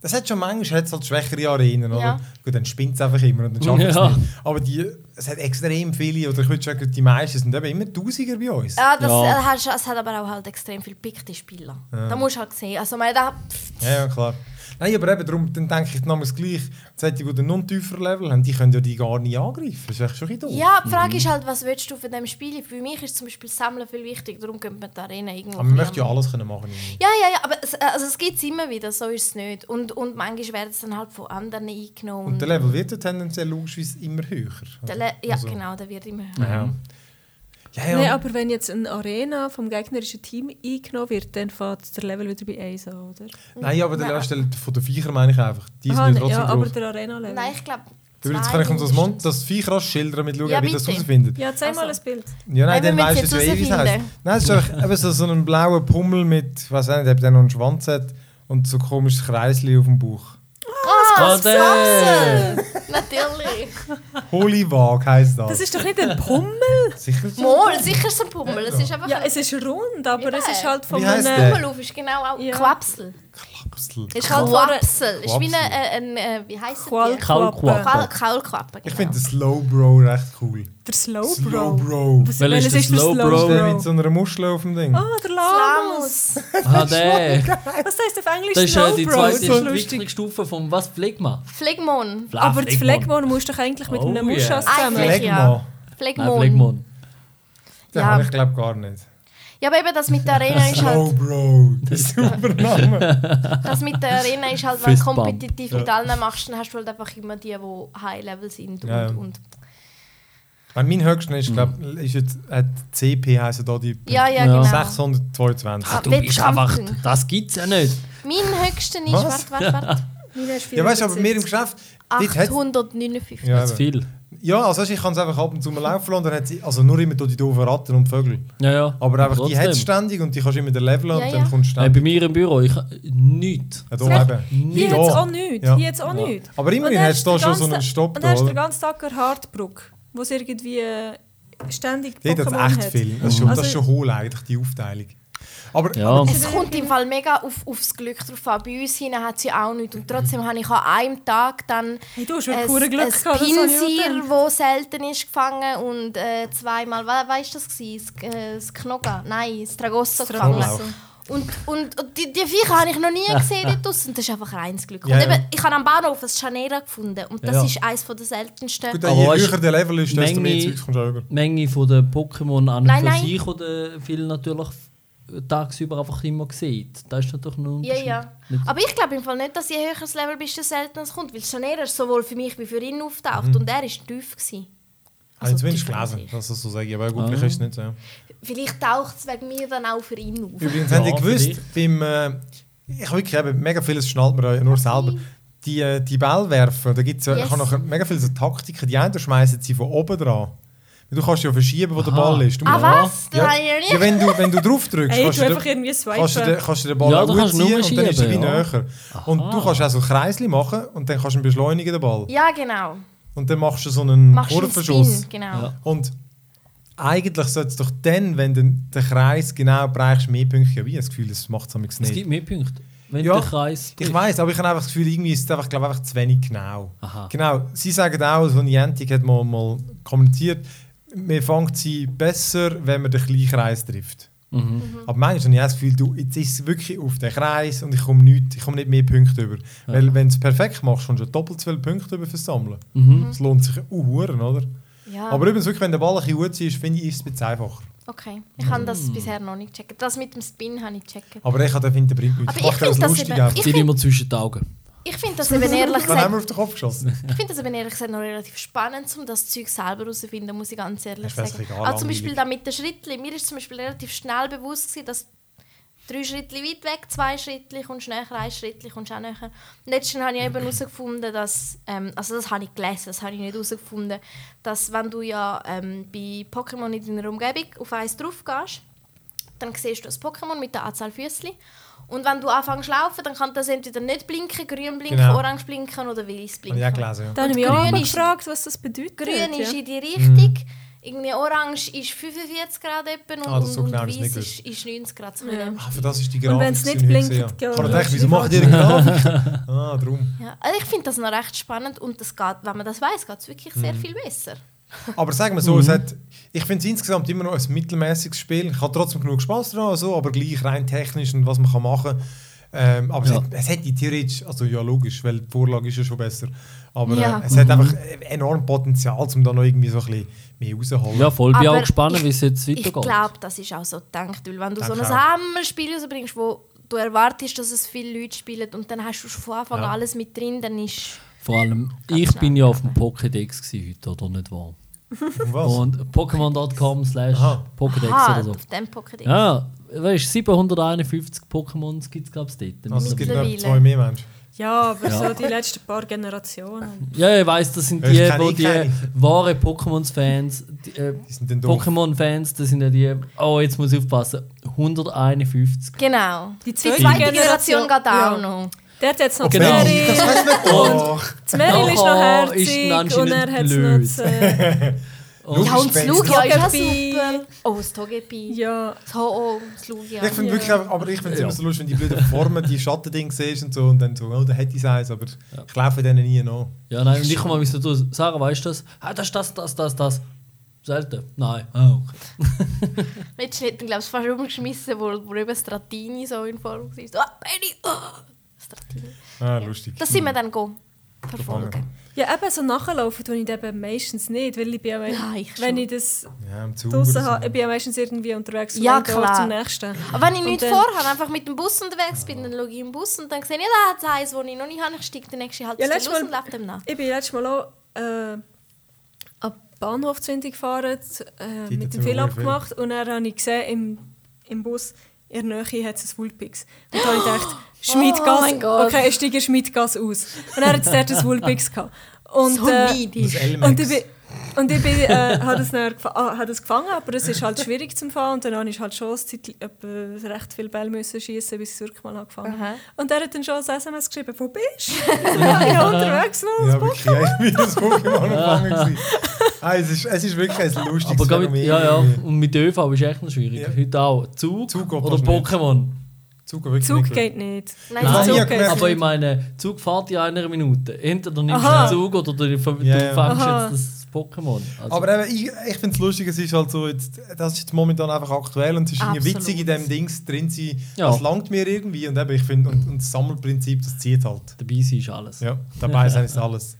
das hat schon manchmal hat's halt schwächere Arenen, oder? Ja. Gut, dann spinnt es einfach immer und dann schafft es Ja. nicht. Aber die, es hat extrem viele, oder ich würde sagen, die meisten sind eben immer Tausiger bei uns. Ja, das, Ja. Äh, hast, es hat aber auch halt extrem viele pickte Spieler. Da musst du halt sehen. Also, meine, da, Ja, ja, klar. Nein, aber eben darum, dann denke ich damals gleich, die, die den noch tiefer Level haben, die können ja die gar nicht angreifen. Das ist echt schon ein bisschen doof. ja, die Frage ist halt, was willst du von dem Spiel? Für mich ist zum Beispiel das Sammeln viel wichtig, darum könnte man Arena irgendwo... Aber man möchte ja alles können machen irgendwie. Ja, ja, ja, aber es, also es gibt es immer wieder, so ist es nicht. Und, und manchmal werden es dann halt von anderen eingenommen. Und der Level wird ja tendenziell logischerweise immer höher. Der Le ja, Also- genau, der wird immer Ja, ja. Ja, ja. Nein, aber wenn jetzt eine Arena vom gegnerischen Team eingenommen wird, dann fährt der Level wieder bei 1 an, oder? Nein, aber der Nein. Level von den Viechern meine ich einfach. Die sind Aha, ja trotzdem ja, aber der Arena-Level. Nein, ich glaube. Willst, kann ich uns das, Mon das Viech rasch schildern, mit schauen, Ja, wie das herausfindet? Ja, zeig mal Also. ein Bild. Ja, Nein, dann weißt du ja jetzt eh, wie es heisst. Nein, es ist einfach eben so, so ein blauer Pummel mit, ich weiß nicht, ob der noch einen Schwanz hat und so ein komisches Kreisli auf dem Bauch. Skade! Natürlich. Holywag heisst das. Das ist doch nicht ein Pummel? sicher so. Mol, sicher ist es ein Pummel. Es ist einfach Ja, ein es ist rund, aber Ja. es ist halt von Wie heisst einem... der? Pummellauf ist genau auch Ja. Quapsel. Klapsel. Ist halt Quapsel. Ist wie ein, ein, ein wie heisst Qual- die? Kaulquappe. Kaul- Kaulquappe. Ich Genau. finde den Slow Bro recht cool. Der Slow Slow Bro. Was, Welcher ist der ist der Slow Bro? Der mit so einer Muschel auf dem Ding? Ah, der Lamus. Ah, der. Was heißt auf Englisch Das ist äh, Slow die Bro? zweite Das ist lustig. Entwicklungsstufe vom was Phlegma. Phlegmon. Aber das Phlegmon. Phlegmon musst du doch eigentlich mit Oh einem yeah. Muschas zusammen. Phlegmon. Phlegmon. Den Ja. ich glaube gar nicht. Ja, aber eben das mit der Arena ist halt, Bro. Das ist super Name. das mit der Arena ist halt, wenn du kompetitiv mit allen machst, dann hast du halt einfach immer die, die High Level sind. Und, Ja, und Mein mein höchster ist, glaube ich, jetzt, hat CP heißen da die ja, ja, Ja. genau. 622. Ah, du bist einfach. Das gibt's ja nicht. Mein höchster ist, warte, warte, warte, ist Ja, weißt du, aber 470. mir im Geschäft. dort hat- 859. Ja, Zu eben. viel. Ja also ich kann es einfach ab und zu mal laufen lassen. Dann hat sie, also nur immer die doofen Ratten und Vögel. Ja, ja. Aber einfach die Trotzdem. hat ständig und die kannst du immer leveln Ja, und ja. dann kommst du Hey, bei ständig. mir im Büro, ich nichts. Ja, da Ja. eben. Hier Ja. hat es auch nichts. Ja. Hier hat's auch Ja. nichts. Aber immerhin hast du da schon so einen Stopp Und da, dann hast du den ganzen Tag eine Hartbrücke, wo es irgendwie ständig Dort hat Pokémon es echt viel. Das ist schon, das ist Also- schon hohl eigentlich, die Aufteilung. Aber, Ja. aber Es kommt im Fall mega auf, aufs Glück drauf an. Bei uns hinein hat sie auch nichts. Und trotzdem habe ich an einem Tag dann Hey, du hast ein, ein gehabt, das Pinsir, wo selten ist, gefangen und äh, zweimal, was du das? gewesen? Das, äh, das Knoga? Nein, das Tragosso gefangen. Und, und, und die, die Viecher habe ich noch nie gesehen dort draussen. Und das ist einfach reines Glück. Ja, und eben, ich habe am Bahnhof ein Chanera gefunden. Und das Ja. ist eines der seltensten. gut, Aber je höher der Level ist, desto mehr Menge- Zeugs kommst du über. Menge von der Pokémon an und Nein, für nein. sich oder viel natürlich tagsüber einfach immer sieht. Das ist natürlich ein Ja, Unterschied. ja. Nicht- Aber ich glaube im Fall nicht, dass je höher das Level bist, desto seltener es kommt. Weil ist sowohl für mich wie für ihn auftaucht. Und er war tief. Gewesen. Also, zumindest tiefer als gelesen, dass das so sage. Aber gut, Ah. vielleicht ist es nicht so. Ja. Vielleicht taucht es wegen mir dann auch für ihn auf. Übrigens, Ja, habt ihr gewusst, beim, äh, ich habe wirklich eben, mega vieles schnallt man ja nur selber. Die, äh, die Ballwerfer, da gibt es ja, Yes. ich habe noch mega viele so Taktiken. Die einen schmeißen sie von oben dran. Du kannst ja verschieben, wo der Aha. Ball ist. Du Ah, musst- was? Ja, ja ja, wenn, du, wenn du drauf drückst, Hey, kannst, du einfach den, irgendwie kannst, du den, swipen. kannst du den Ball Ja, auch du kannst ziehen und dann ist er wie ja. näher. Und du kannst auch so Kreisli machen und dann kannst du ihn beschleunigen, den Ball. Ja, genau. Und dann machst du so einen Machst Kurvenschuss. Spin, genau. Ja. Und eigentlich sollte es doch dann, wenn du den Kreis genau bereichst, mehr Punkte geben. Ich habe das Gefühl, das macht es Es nicht. gibt mehr Punkte. Wenn Ja, der Kreis. Ich weiß, aber ich habe einfach das Gefühl, irgendwie ist es einfach, glaube ich, einfach zu wenig genau. Aha. Genau, sie sagen auch, so Niantic hat mal, mal kommuniziert, man fängt sie besser, wenn man den kleinen Kreis trifft. Mhm. Aber manchmal habe ich auch das Gefühl, du, jetzt ist es wirklich auf den Kreis und ich komme nicht, ich komme nicht mehr Punkte über. Weil wenn du es perfekt machst, kommst du schon doppelt so viele Punkte über fürs Sammeln. Mhm. Das lohnt sich hure, oder? Ja, Aber übrigens wirklich, wenn der Ball ein bisschen gut ist, finde ich, ist es ein bisschen einfacher. okay. Ich habe das bisher noch nicht gecheckt. Das mit dem Spin habe ich gecheckt. Aber ich habe den bringt nichts. Aber Ich mache ich das finde das lustig eben- einfach. Ich Sind find- immer zwischen den Augen. Ich finde das eben ehrlich Dann haben wir gesagt, auf den Kopf geschossen. ich finde das eben ehrlich gesagt noch relativ spannend, um das Zeug selber herauszufinden, muss ich ganz ehrlich Ich sagen. egal, Also zum. Beispiel da mit den Schritten. Mir ist zum Beispiel relativ schnell bewusst gewesen, dass drei Schritte weit weg, zwei Schritte kommst näher, ein Schritt kommst auch näher. Und letztens habe ich eben herausgefunden, dass, ähm, also das habe ich gelesen, das habe ich nicht herausgefunden, dass wenn du ja ähm, bei Pokémon in deiner Umgebung auf eins drauf gehst, dann siehst du das Pokémon mit der Anzahl Füßli. Und wenn du anfängst zu laufen, dann kann das entweder nicht blinken, grün blinken, Genau. orange blinken oder weiß blinken. gelesen, ja. Da habe ich auch mal ist- gefragt, was das bedeutet. Grün ist ja. in die Richtung, irgendwie orange ist 45 Grad etwa und, Ah, und, so und genau ich weiß nicht ist, ist 90 Grad. So Ja. Ah, für das ist die Und Grafik. wenn es nicht ich blinkt, Ich habe dann gedacht, ist wieso es macht ihr eine Grafik? Ah, darum. Ja. Also ich finde das noch recht spannend und das geht, wenn man das weiß, geht es wirklich sehr Mhm. viel besser. Aber sagen wir so, es hat, ich finde es insgesamt immer noch ein mittelmäßiges Spiel. Ich habe trotzdem genug Spaß daran, so, aber gleich rein technisch und was man kann machen ähm, Aber Ja. es, hat, es hätte theoretisch, also ja logisch, weil die Vorlage ist ja schon besser. Aber Ja. äh, es hat einfach enorm Potenzial, um da noch irgendwie so ein bisschen mehr rauszuholen. Ja, voll. Bin Aber auch gespannt, ich- wie es jetzt Ich weitergeht. glaube, das ist auch so gedacht, weil wenn du so ein. Sammelspiel rausbringst, wo du erwartest, dass es viele Leute spielen und dann hast du schon von Anfang an Ja. alles mit drin, dann ist... Vor allem, ich bin ja auf dem Pokédex heute, oder nicht wahr? Und was? Und Pokémon.com slash. Pokédex Aha, oder so. auf dem Pokédex. Ja, weißt du, 751 Pokémons gibt es, glaube ich, dort. also es gibt noch zwei mehr Menschen. Ja, aber Ja. so die letzten paar Generationen. Ja, ich weiss, das sind die, wo die wahren Pokémon-Fans, die, äh. Pokémon-Fans, das sind ja die, oh, jetzt muss ich aufpassen, 151. Genau. Die Die zweite zweite Generation- Generation geht auch ja. noch. Der hat jetzt noch Genau. das Nein, das weiß doch. Das Meryl ist noch ist herzig dann und er hat blöd. noch das, äh, Und Ja, und das Lugia ist auch super. Oh, das Togepi. Ja, Das Ho-Oh, das Lugia. Ich finde Ja. wirklich, aber ich finde es Ja. immer so lustig, wenn die blöden Formen, die Schattendinge siehst und so und dann so, oh, da hätte ich eins, aber ich laufe denen nie nach. Ja, nein, und ich komme mal so. Sarah, weißt du das? Ah, das ist das, das, das, das. Selten. Nein. Ah, okay. Letztens hat er, glaube ich, fast umgeschmissen, wo, wo eben Stratini so in Form war. So, ah, Benny! Oh. Stratini. Ah, lustig. Das sind wir dann go verfolgen. ja eben so nachlaufen tue ich eben meistens nicht, weil ich bin ja, wenn, Ja, ich wenn ich das Ja, draussen habe, ich bin ja meistens irgendwie unterwegs von Ja, klar. zum nächsten. Aber wenn ich Und nichts vorhabe, einfach mit dem Bus unterwegs bin, dann schaue ich im Bus und dann sehe ich, ja, da hat es eins, das ich noch nicht habe. Ich steige den nächsten halb Ja, los und Mal- laufe dem nach. Ich bin letztes Mal auch äh, am Bahnhof zu Ende gefahren, äh, mit dem wir Philipp viel. gemacht und dann habe ich gesehen, im, im Bus in der Nähe hat es ein Wulpix. Und dann habe ich gedacht, Schmidgas, Oh okay, ich steige Schmidgas aus. Und dann hat es dort ein Wulpix gehabt. Und, so äh, und ich bin, und ich bin, äh, habe das, ah, habe das gefangen, aber es ist halt schwierig zum Fahren. Und dann habe ich halt schon eine Zeit, recht viel Bälle müssen schießen, bis ich es wirklich mal habe gefangen Aha. Und er hat dann schon ein SMS geschrieben, wo bist du? Ich ja, ich unterwegs noch. Ja, ja, wie das Pokémon gewesen. Ah, es, ist, es ist wirklich ein lustiges Aber Phänomen. mit, ja, ja. Und mit ÖV ist echt noch schwierig. Ja. Heute auch. Zug, Zug oder. Pokémon. Zug Zug nicht geht nicht. Nein, Nein, Zug ich geht Aber ich meine, Zug fährt in einer Minute. Entweder nimmst du den Zug oder du, du ja. fängst jetzt das Pokémon. Also, Aber eben, ich, ich finde es lustig, es ist halt so, jetzt, das ist jetzt momentan einfach aktuell und es ist irgendwie witzig in dem Dings drin sein. Ja. Das langt mir irgendwie und eben, ich finde, und, und das Sammelprinzip, das zieht halt. dabei sein ist alles. Ja, dabei sein ist alles.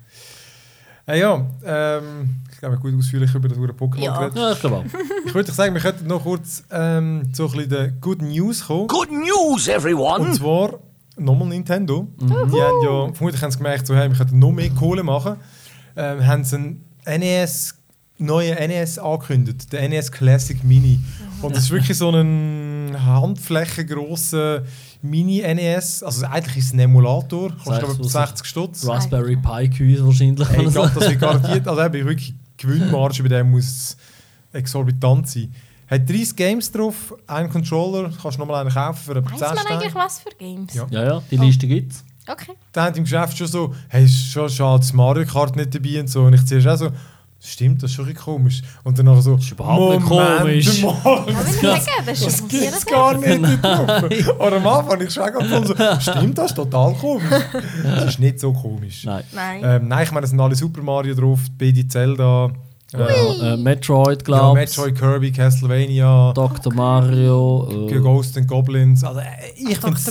Äh, ja, ähm, ich glaube, gut ausführlich über das Pokémon Ja. geredet. Ja, ich glaube auch. Ich würde sagen, wir könnten noch kurz ähm, so ein bisschen den Good News kommen. Good news, everyone! Und zwar nochmal Nintendo. Die haben ja, vermutlich haben sie gemerkt, so, hey, wir könnten noch mehr Kohle machen. Ähm, haben sie einen NES, neuen NES angekündigt, der NES Classic Mini. Und das ist wirklich so ein handflächengrosser Mini-NES. Also eigentlich ist es ein Emulator, kostet was 60 Stutz. Raspberry Pi Quiz wahrscheinlich. Hey, ich glaube, das wird garantiert, also eben wirklich die Gewinnmarge bei dem muss exorbitant sein. Hat 30 Games drauf, einen Controller, kannst du nochmal einen kaufen für etwa Weiß 10 man eigentlich was für Games? Ja. Ja, ja, die Liste gibt es. Okay. Dann haben die im Geschäft schon so, hey, ist schon schade, das Mario Kart nicht dabei und so. Und ich zuerst auch so, stimmt, das ist schon ein bisschen komisch. Und dann so, ist überhaupt nicht komisch. Mal, das ist das gibt es gar nicht drauf. Oder am Anfang, ich schon gerade so, stimmt, das ist total komisch. Das ist nicht so komisch. Nein. Nein. Ähm, nein, ich meine, es sind alle Super Mario drauf, beide Zelda, Ja, äh, Metroid, Ja, glaube ich. Metroid, Kirby, Castlevania, Dr. Mario, äh, Ghost and Goblins. Also, äh, ich finde es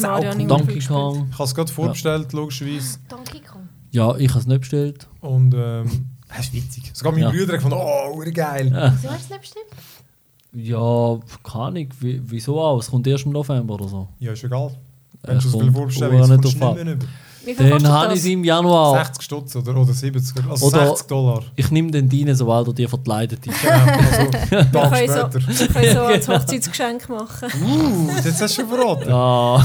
Donkey. Kong. Ich habe es gerade vorbestellt, logischerweise. Donkey Kong. Ja, ich habe es nicht bestellt. Und ähm, das ist witzig. Sogar meine Ja. Brüder haben gefunden, oh, geil. Wieso hast du es nicht bestellt? Ja, keine Ahnung, wie, wieso auch? Es kommt erst im November oder so. Ja, ist egal. Wenn Äh, du auch jetzt nicht kommst du nicht mehr rüber. Wie viel Dann kostet habe ich es im Januar. 60 Stutz oder, oder 70, also Oder- 60 Dollar. Ich nehme den deinen, sobald er dir verkleidet ist. Genau, also Wir Tag können, so, später. wir können so als Hochzeitsgeschenk machen. Uh, jetzt hast du schon verraten. Ja,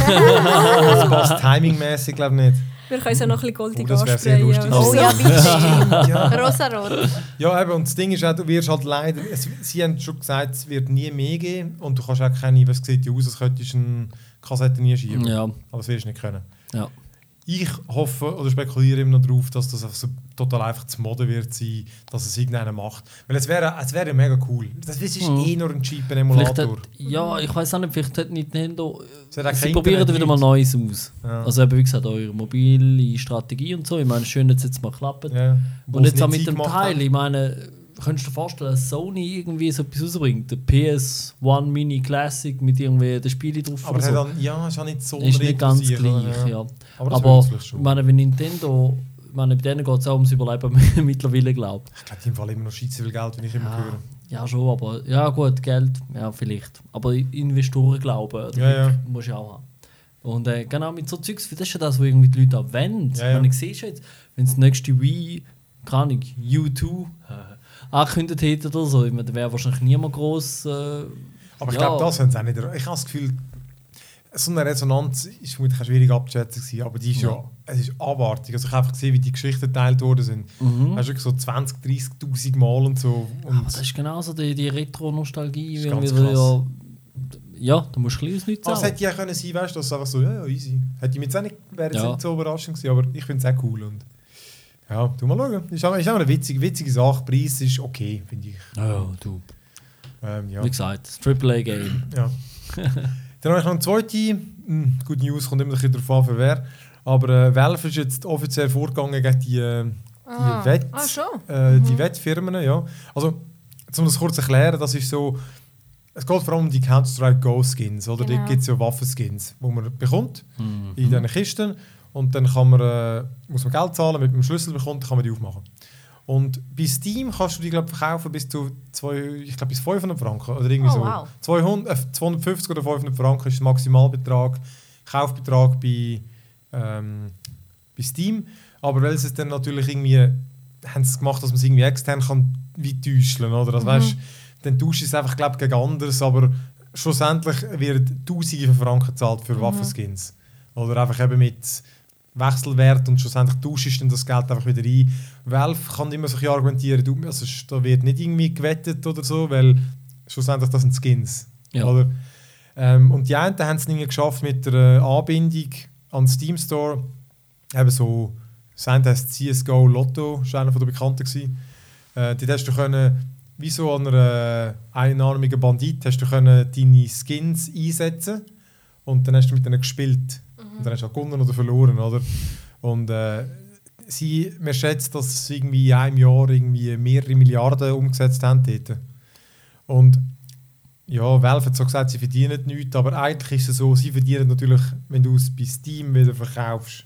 Das passt timingmäßig, glaube ich nicht. Wir können so noch ein bisschen goldig Oh, das wäre sehr oder Oh so. ja, bitte. Ja, Rosarot. ja eben, und das Ding ist auch, du wirst halt leider, es, sie haben schon gesagt, es wird nie mehr geben und du kannst auch keine, was sieht aus, als könntest du eine Kassette nie schieben. ja, Aber das wirst du nicht können. ja. Ich hoffe oder spekuliere immer noch darauf, dass das so total einfach zu modden wird sein, dass es irgendeiner macht. Weil es wäre es wäre mega cool. Das ist Mhm. eh nur ein cheaper Emulator. hat, ja, ich weiß auch nicht, vielleicht hat Nintendo. Hat Sie probieren wieder mal. Neues aus. Ja. Also, eben, wie gesagt, eure mobile Strategie und so. Ich meine, schön, dass es jetzt mal klappt. Ja. Und jetzt auch mit dem Teil, haben. ich meine, könntest du dir vorstellen, dass Sony irgendwie so etwas rausbringt? Der PS1 Mini Classic mit irgendwie den Spielen drauf Aber oder so. dann, ja, ist auch nicht so ist nicht ganz gleich, oder? ja. Aber, Aber ich meine, wenn Nintendo, ich meine, bei denen geht es auch ums Überleben mittlerweile, glaube Ich glaube, die Fall immer noch scheiße viel Geld, wenn ich immer Ja. höre. Ja, schon, aber ja gut, Geld, ja vielleicht. Aber Investoren glauben, oder? Ja, ja. musst du ja auch haben. Und äh, genau mit so Zeugs, das ist ja das, was irgendwie die Leute auch wollen. Ja, ja. Wenn ich sehe jetzt, wenn das nächste Wii, keine Ahnung, U2 äh, angekündigt hätte oder so, dann wäre wahrscheinlich niemand groß. Äh, Aber ich Ja. glaube, das haben sie auch nicht. Ich habe das Gefühl, so eine Resonanz ist vermutlich schwierig abzuschätzen, gewesen, aber die ist ja, Ja. es ist abartig. Also ich habe einfach gesehen, wie die Geschichten geteilt worden sind. mhm. Hast du wirklich so 20, 30'000 Mal und so. Und Aber das ist genauso die, die Retro-Nostalgie. Das ist. Ja, ja, du musst ein bisschen aus nichts das zahlen. hätte ja können sein, weißt du, dass es einfach so, ja, ja, easy. Hätte ich mir jetzt auch nicht, wäre jetzt Ja. nicht so überraschend gewesen, aber ich finde es auch cool. Und ja, tu mal schauen. Ist auch, ist auch eine witzige, witzige Sache. Preis ist okay, finde ich. Ja, du. Ähm, ja. Wie gesagt, das AAA-Game. Ja. Dann habe ich noch eine zweite. Hm, Good News kommt immer ein bisschen darauf an, für wer. Aber äh, Valve ist jetzt offiziell vorgegangen gegen die, äh, die, Ah. Wett, Ah, schon? äh, die Wettfirmen. Ja. Also, um das kurz zu erklären, das ist so. Es geht vor allem um die Counter-Strike Go-Skins. Oder Genau. da gibt es ja Waffenskins, die man bekommt Mhm. in diesen Kisten. Und dann kann man, äh, muss man Geld zahlen, mit dem Schlüssel bekommt, kann man die aufmachen. Und bei Steam kannst du die glaub, verkaufen bis zu zwei, ich glaub, bis 500 Franken oder irgendwie Oh, so. wow. 200, äh, 250 oder 500 Franken ist der Maximalbetrag, Kaufbetrag bei, ähm, bei Steam. Aber weil sie es dann natürlich irgendwie haben sie es gemacht, dass man es irgendwie extern kann wie täuschen, oder? Also, weißt, dann tauschst du es einfach glaub, gegen anderes, aber schlussendlich werden Tausende von Franken gezahlt für Waffenskins. Oder einfach eben mit Wechselwert und schlussendlich tauschst du dann das Geld einfach wieder ein. Valve kann immer so ein argumentieren, du, also, da wird nicht irgendwie gewettet oder so, weil schlussendlich das sind Skins. Ja. Oder? Ähm, und die einen haben es irgendwie geschafft mit der äh, Anbindung an den Steam Store. Eben so, das eine heisst CSGO Lotto, das war einer der Bekannten. Gewesen. Äh, dort hast du können, wie so an einer einarmigen Bandit, hast du können deine Skins einsetzen und dann hast du mit denen gespielt. Und dann hast du auch gewonnen oder verloren, oder? Und äh, sie, man schätzt, dass sie irgendwie in einem Jahr irgendwie mehrere Milliarden umgesetzt haben dort. Und ja, Valve hat so gesagt, sie verdienen nichts, aber eigentlich ist es so, sie verdienen natürlich, wenn du es bei Steam wieder verkaufst.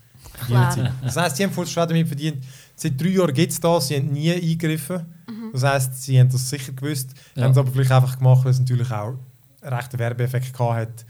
Das heisst, sie haben vorher schon damit verdient. Seit drei Jahren gibt es das, sie haben nie eingegriffen. Das heisst, sie haben das sicher gewusst, Ja. haben es aber vielleicht einfach gemacht, weil es natürlich auch einen rechten Werbeeffekt gehabt hat,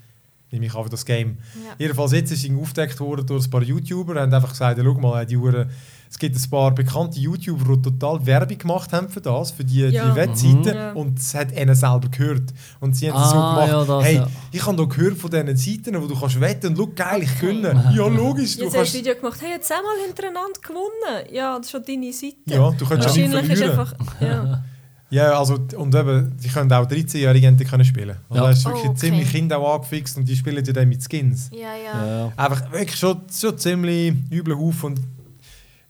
nehme ich für das Game. Ja. Jedenfalls jetzt ist es aufgedeckt worden durch ein paar YouTuber, die haben einfach gesagt, ja, schau mal, die Hure, es gibt ein paar bekannte YouTuber, die total Werbung gemacht haben für das, für die, Ja. die Webseite Mhm. Ja. und es hat ihnen selber gehört. Und sie haben es so Ah, gemacht, ja, das, hey, ja. ich habe da gehört von diesen Seiten, wo du kannst wetten und schau, geil, ich gewinne. Ja, logisch, du Jetzt hast du kannst... ein Video gemacht, hey, jetzt einmal hintereinander gewonnen. Ja, das ist schon deine Seite. Ja, du kannst ja Wahrscheinlich ist verlieren. einfach... Ja. Ja, also, und eben, die können auch 13-Jährige endlich können spielen. Also, Ja. da ist wirklich Oh, okay. ziemlich Kinder auch angefixt und die spielen ja dann mit Skins. Ja, ja. Ja. Einfach wirklich schon, schon ziemlich übler Haufen. Und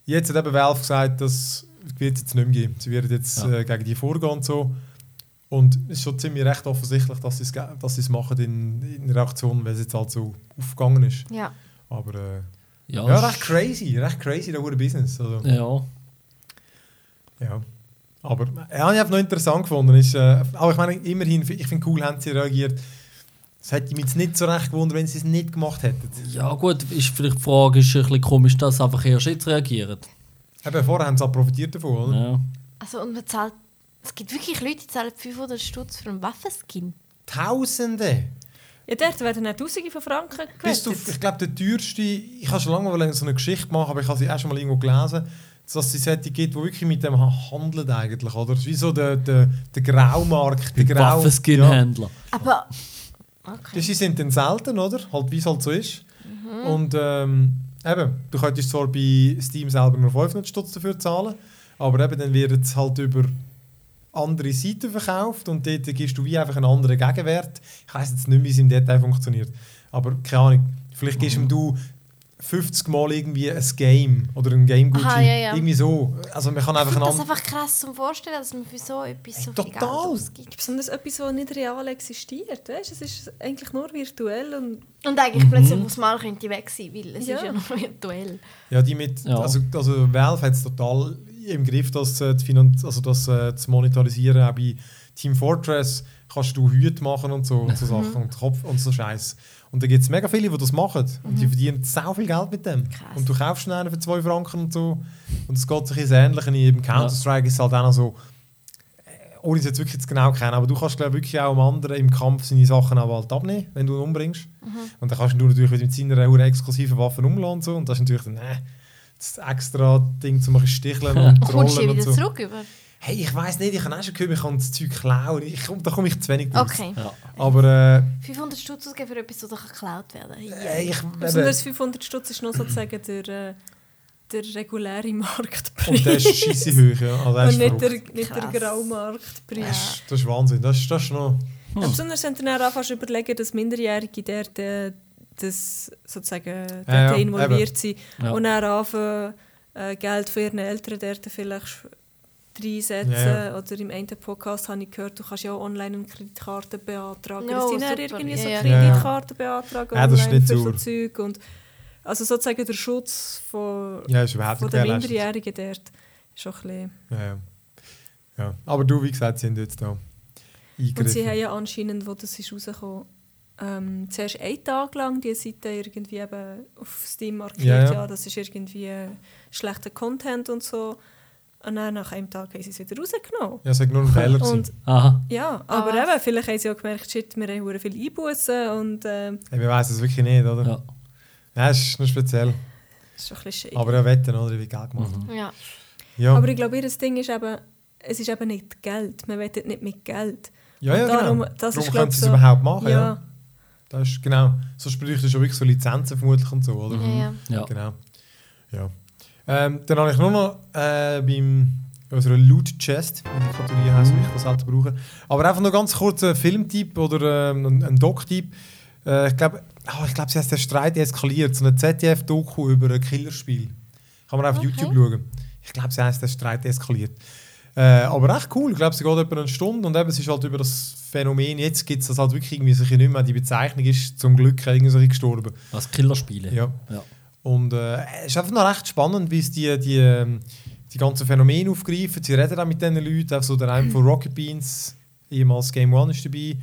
jetzt hat eben Valve gesagt, dass wird es jetzt nicht mehr geben. Sie werden jetzt Ja. äh, gegen die vorgehen und so. Und es ist schon ziemlich recht offensichtlich, dass sie dass sie es machen in, in der Aktion, weil es jetzt halt so aufgegangen ist. ja. Aber äh, Ja, ja, recht crazy, recht crazy, der gute Business. Also, Ja. ja. Aber ja, ich habe noch interessant gefunden. Ist, äh, aber ich meine, immerhin, ich finde cool, haben sie reagiert. Es hätte mich jetzt nicht so recht gewundert, wenn sie es nicht gemacht hätten. Ja gut, ist vielleicht die Frage, ist ein bisschen komisch, dass sie einfach erst jetzt reagieren. Eben, vorher haben sie auch profitiert davon, oder? Ja. Also, und man zahlt. Es gibt wirklich Leute, die zahlen 500 Stutz für einen Waffenskin. Tausende! Ja, dort werden auch Tausende von Franken Bist du, gewettet. ich glaube, der teuerste, ich habe schon lange mal so eine Geschichte machen, aber ich habe sie erst mal irgendwo gelesen, dass es solche gibt, die wirklich mit dem handeln eigentlich, oder? Wie so der, der, der Graumarkt, der Grau... Waffenskin-Händler. Aber. Okay. Die sind dann selten, oder? Halt, wie es halt so ist. Mhm. Und ähm, eben, du könntest zwar bei Steam selber nur 500 Stutz dafür zahlen, aber eben dann wird es halt über andere Seiten verkauft und dort gibst du wie einfach einen anderen Gegenwert. Ich weiß jetzt nicht, wie es im Detail funktioniert, aber keine Ahnung. Vielleicht gibst Mhm. du 50 Mal irgendwie ein Game oder ein game gutschein Aha, ja, ja. Irgendwie so. Also man kann Ich einfach finde einen das einfach krass zum Vorstellen, dass man für so etwas so viel Geld total. ausgibt. Besonders etwas, das nicht real existiert. Weißt? Es ist eigentlich nur virtuell. Und Und eigentlich plötzlich muss mal könnte weg sein, weil es Ja. ist ja noch virtuell. Ja, die mit, Ja. Also, also Valve hat es total im Griff, das, äh, zu, finan- also das äh, zu monetarisieren. Auch bei Team Fortress kannst du Hüte machen und so, und so Sachen und Kopf und so Scheiß. Und da gibt es mega viele, die das machen. Und die verdienen sau viel Geld mit dem. Krass. Und du kaufst schnell für 2 Franken und so. Und es geht sich ins Ähnliche. Im Counter-Strike ist es halt auch noch so, äh, ohne es jetzt wirklich zu genau kennen, aber du kannst glaub, wirklich auch am anderen im Kampf seine Sachen auch halt abnehmen, wenn du ihn umbringst. Und dann kannst du natürlich mit seiner exklusiven Waffen umladen und so. Und das ist natürlich dann, äh, das extra Ding zum sticheln und Und kommst du rollen und wieder so. zurück über? Hey, ich weiß nicht, ich habe auch schon gehört, ich kann das Zeug klauen. Ich, komm- da komme ich zu wenig draus. Okay. Ja. Aber äh, 500 Stutz ausgeben für etwas, das geklaut werden kann. äh, ich, besonders eben, 500 Stutz ist noch sozusagen der, äh, der reguläre Marktpreis. und der ist scheisse hoch, ja. Also, der Und nicht der, nicht der. Graumarktpreis. Das ist- Das ist Wahnsinn. Das ist, das ist noch... Ja, besonders wenn du dann anfängst überlegen, dass Minderjährige dort äh, das sozusagen dort Ja, ja, involviert sind Ja. und dann anfangen, äh, Geld von ihren Eltern dort vielleicht reinsetzen. Ja, Oder im einen Podcast habe ich gehört, du kannst ja auch online eine Kreditkarte beantragen. Ja, dass die dann super. irgendwie so Ja, ja. Kreditkarten beantragen Ja, das ist online nicht für so. Zeug. Und also sozusagen der Schutz von, Ja, von gewährleistet. Minderjährigen dort ist schon ein bisschen... Ja, ja. ja. Aber du, wie gesagt, sie sind jetzt da Und sie eingegriffen. haben ja anscheinend, wo das ist rausgekommen ähm, zuerst einen Tag lang die Seite irgendwie eben auf Steam markiert, Ja, ja, ja. das ist irgendwie schlechter Content und so. Und dann nach einem Tag haben sie es wieder rausgenommen. Ja, es war nur ein Fehler. Und Aha. ja, aber was? eben, vielleicht haben sie auch gemerkt, shit, wir haben viel Einbußen und äh, Hey, wir wissen es wirklich nicht, oder? Ja. Ja, es ist noch speziell. das ist schon ein bisschen shady. Aber ja, wetten, oder? Wie Geld gemacht. Mhm. Ja. Ja, Aber ich glaube, ihr Ding ist eben, es ist eben nicht Geld. Man wettet nicht mit Geld. ja, ja darum- genau. das Darum ist, können sie es so- überhaupt machen, ja. Ja. Das ist genau. Sonst bräuchte du schon wirklich so Lizenzen vermutlich und so, oder? Ja, ja. Ja. Genau. Ja. Ähm, dann habe ich nur noch äh, beim unserer Loot Chest, wie die Kategorie heisst, wie ich das halt brauche. Aber einfach noch ganz kurz ein Filmtipp oder ähm, ein, ein Doc-Tipp. Äh, ich glaube, oh, ich glaube, sie heißt der Streit eskaliert. So eine ZDF-Doku über ein Killerspiel. Kann man auf Okay. YouTube schauen. Ich glaube, sie heißt der Streit eskaliert. Äh, aber echt cool. Ich glaube, sie geht etwa eine Stunde und eben, es ist halt über das Phänomen. Jetzt gibt es das halt wirklich irgendwie nicht mehr. Die Bezeichnung ist zum Glück irgendwie gestorben. Was Killerspiele. Ja. Ja. Und äh, es ist einfach noch recht spannend, wie es die, die, ähm, die ganzen Phänomene aufgreifen. Sie reden auch mit diesen Leuten. Auch so der eine von Rocket Beans, ehemals Game One, ist dabei.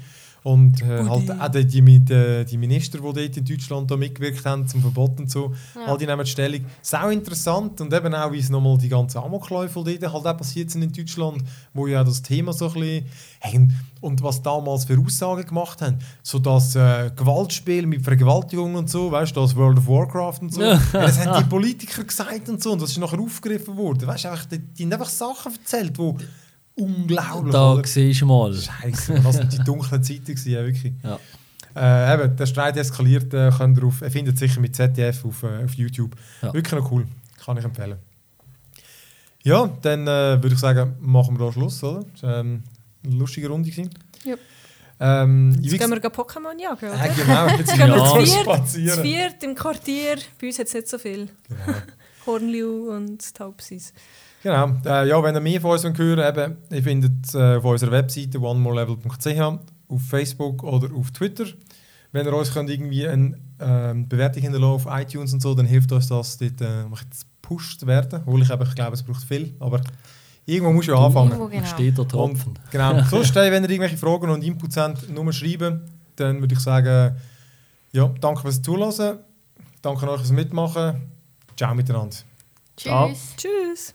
Und äh, halt auch die, die, die Minister, die dort in Deutschland da mitgewirkt haben zum Verbot und so. Ja. All die nehmen Stellung. Sau interessant und eben auch, wie es nochmal die ganzen Amokläufe, die dort halt auch passiert sind in Deutschland, wo ja das Thema so ein bisschen... Hey, und was damals für Aussagen gemacht haben. So das äh, Gewaltspiel mit Vergewaltigung und so, weißt du, das World of Warcraft und so. Ja. das haben die Politiker gesagt und so und das ist nachher aufgegriffen worden. Weißt du, die, die haben einfach Sachen erzählt, die unglaublich Da oder? siehst du mal. Scheiße, das sind die dunklen Zeiten gewesen, ja, wirklich. Ja. Äh, eben, der Streit eskaliert, äh, könnt ihr auf, ihr findet sicher mit ZDF auf, äh, auf YouTube. Ja. Wirklich noch cool, kann ich empfehlen. Ja, dann äh, würde ich sagen, machen wir da Schluss, oder? Das war ähm, eine lustige Runde. Gewesen. Ja. Ähm, wie Jetzt gehen wir Pokémon jagen, oder? äh, genau, jetzt gehen wir Ja. zu viert, zu spazieren. viert im Quartier. Bei uns hat es nicht so viel. Genau. Hornliu und Taubsis. Genau. Äh, ja, wenn ihr mehr von uns hören wollt, eben, ihr findet äh, auf unserer Webseite onemorelevel.ch, auf Facebook oder auf Twitter. Wenn ihr uns könnt irgendwie eine ähm, Bewertung hinterlassen auf iTunes und so, dann hilft uns das, dort äh, gepusht zu werden. Obwohl ich, eben, ich glaube, es braucht viel, aber Irgendwo musst du ja anfangen. Irgendwo genau. Steht der Tropfen. Und, genau. Sonst, wenn ihr irgendwelche Fragen und Inputs habt, nur schreiben. Dann würde ich sagen, ja, danke fürs Zuhören. Danke euch fürs Mitmachen. Ciao miteinander. Ciao. Tschüss. Tschüss.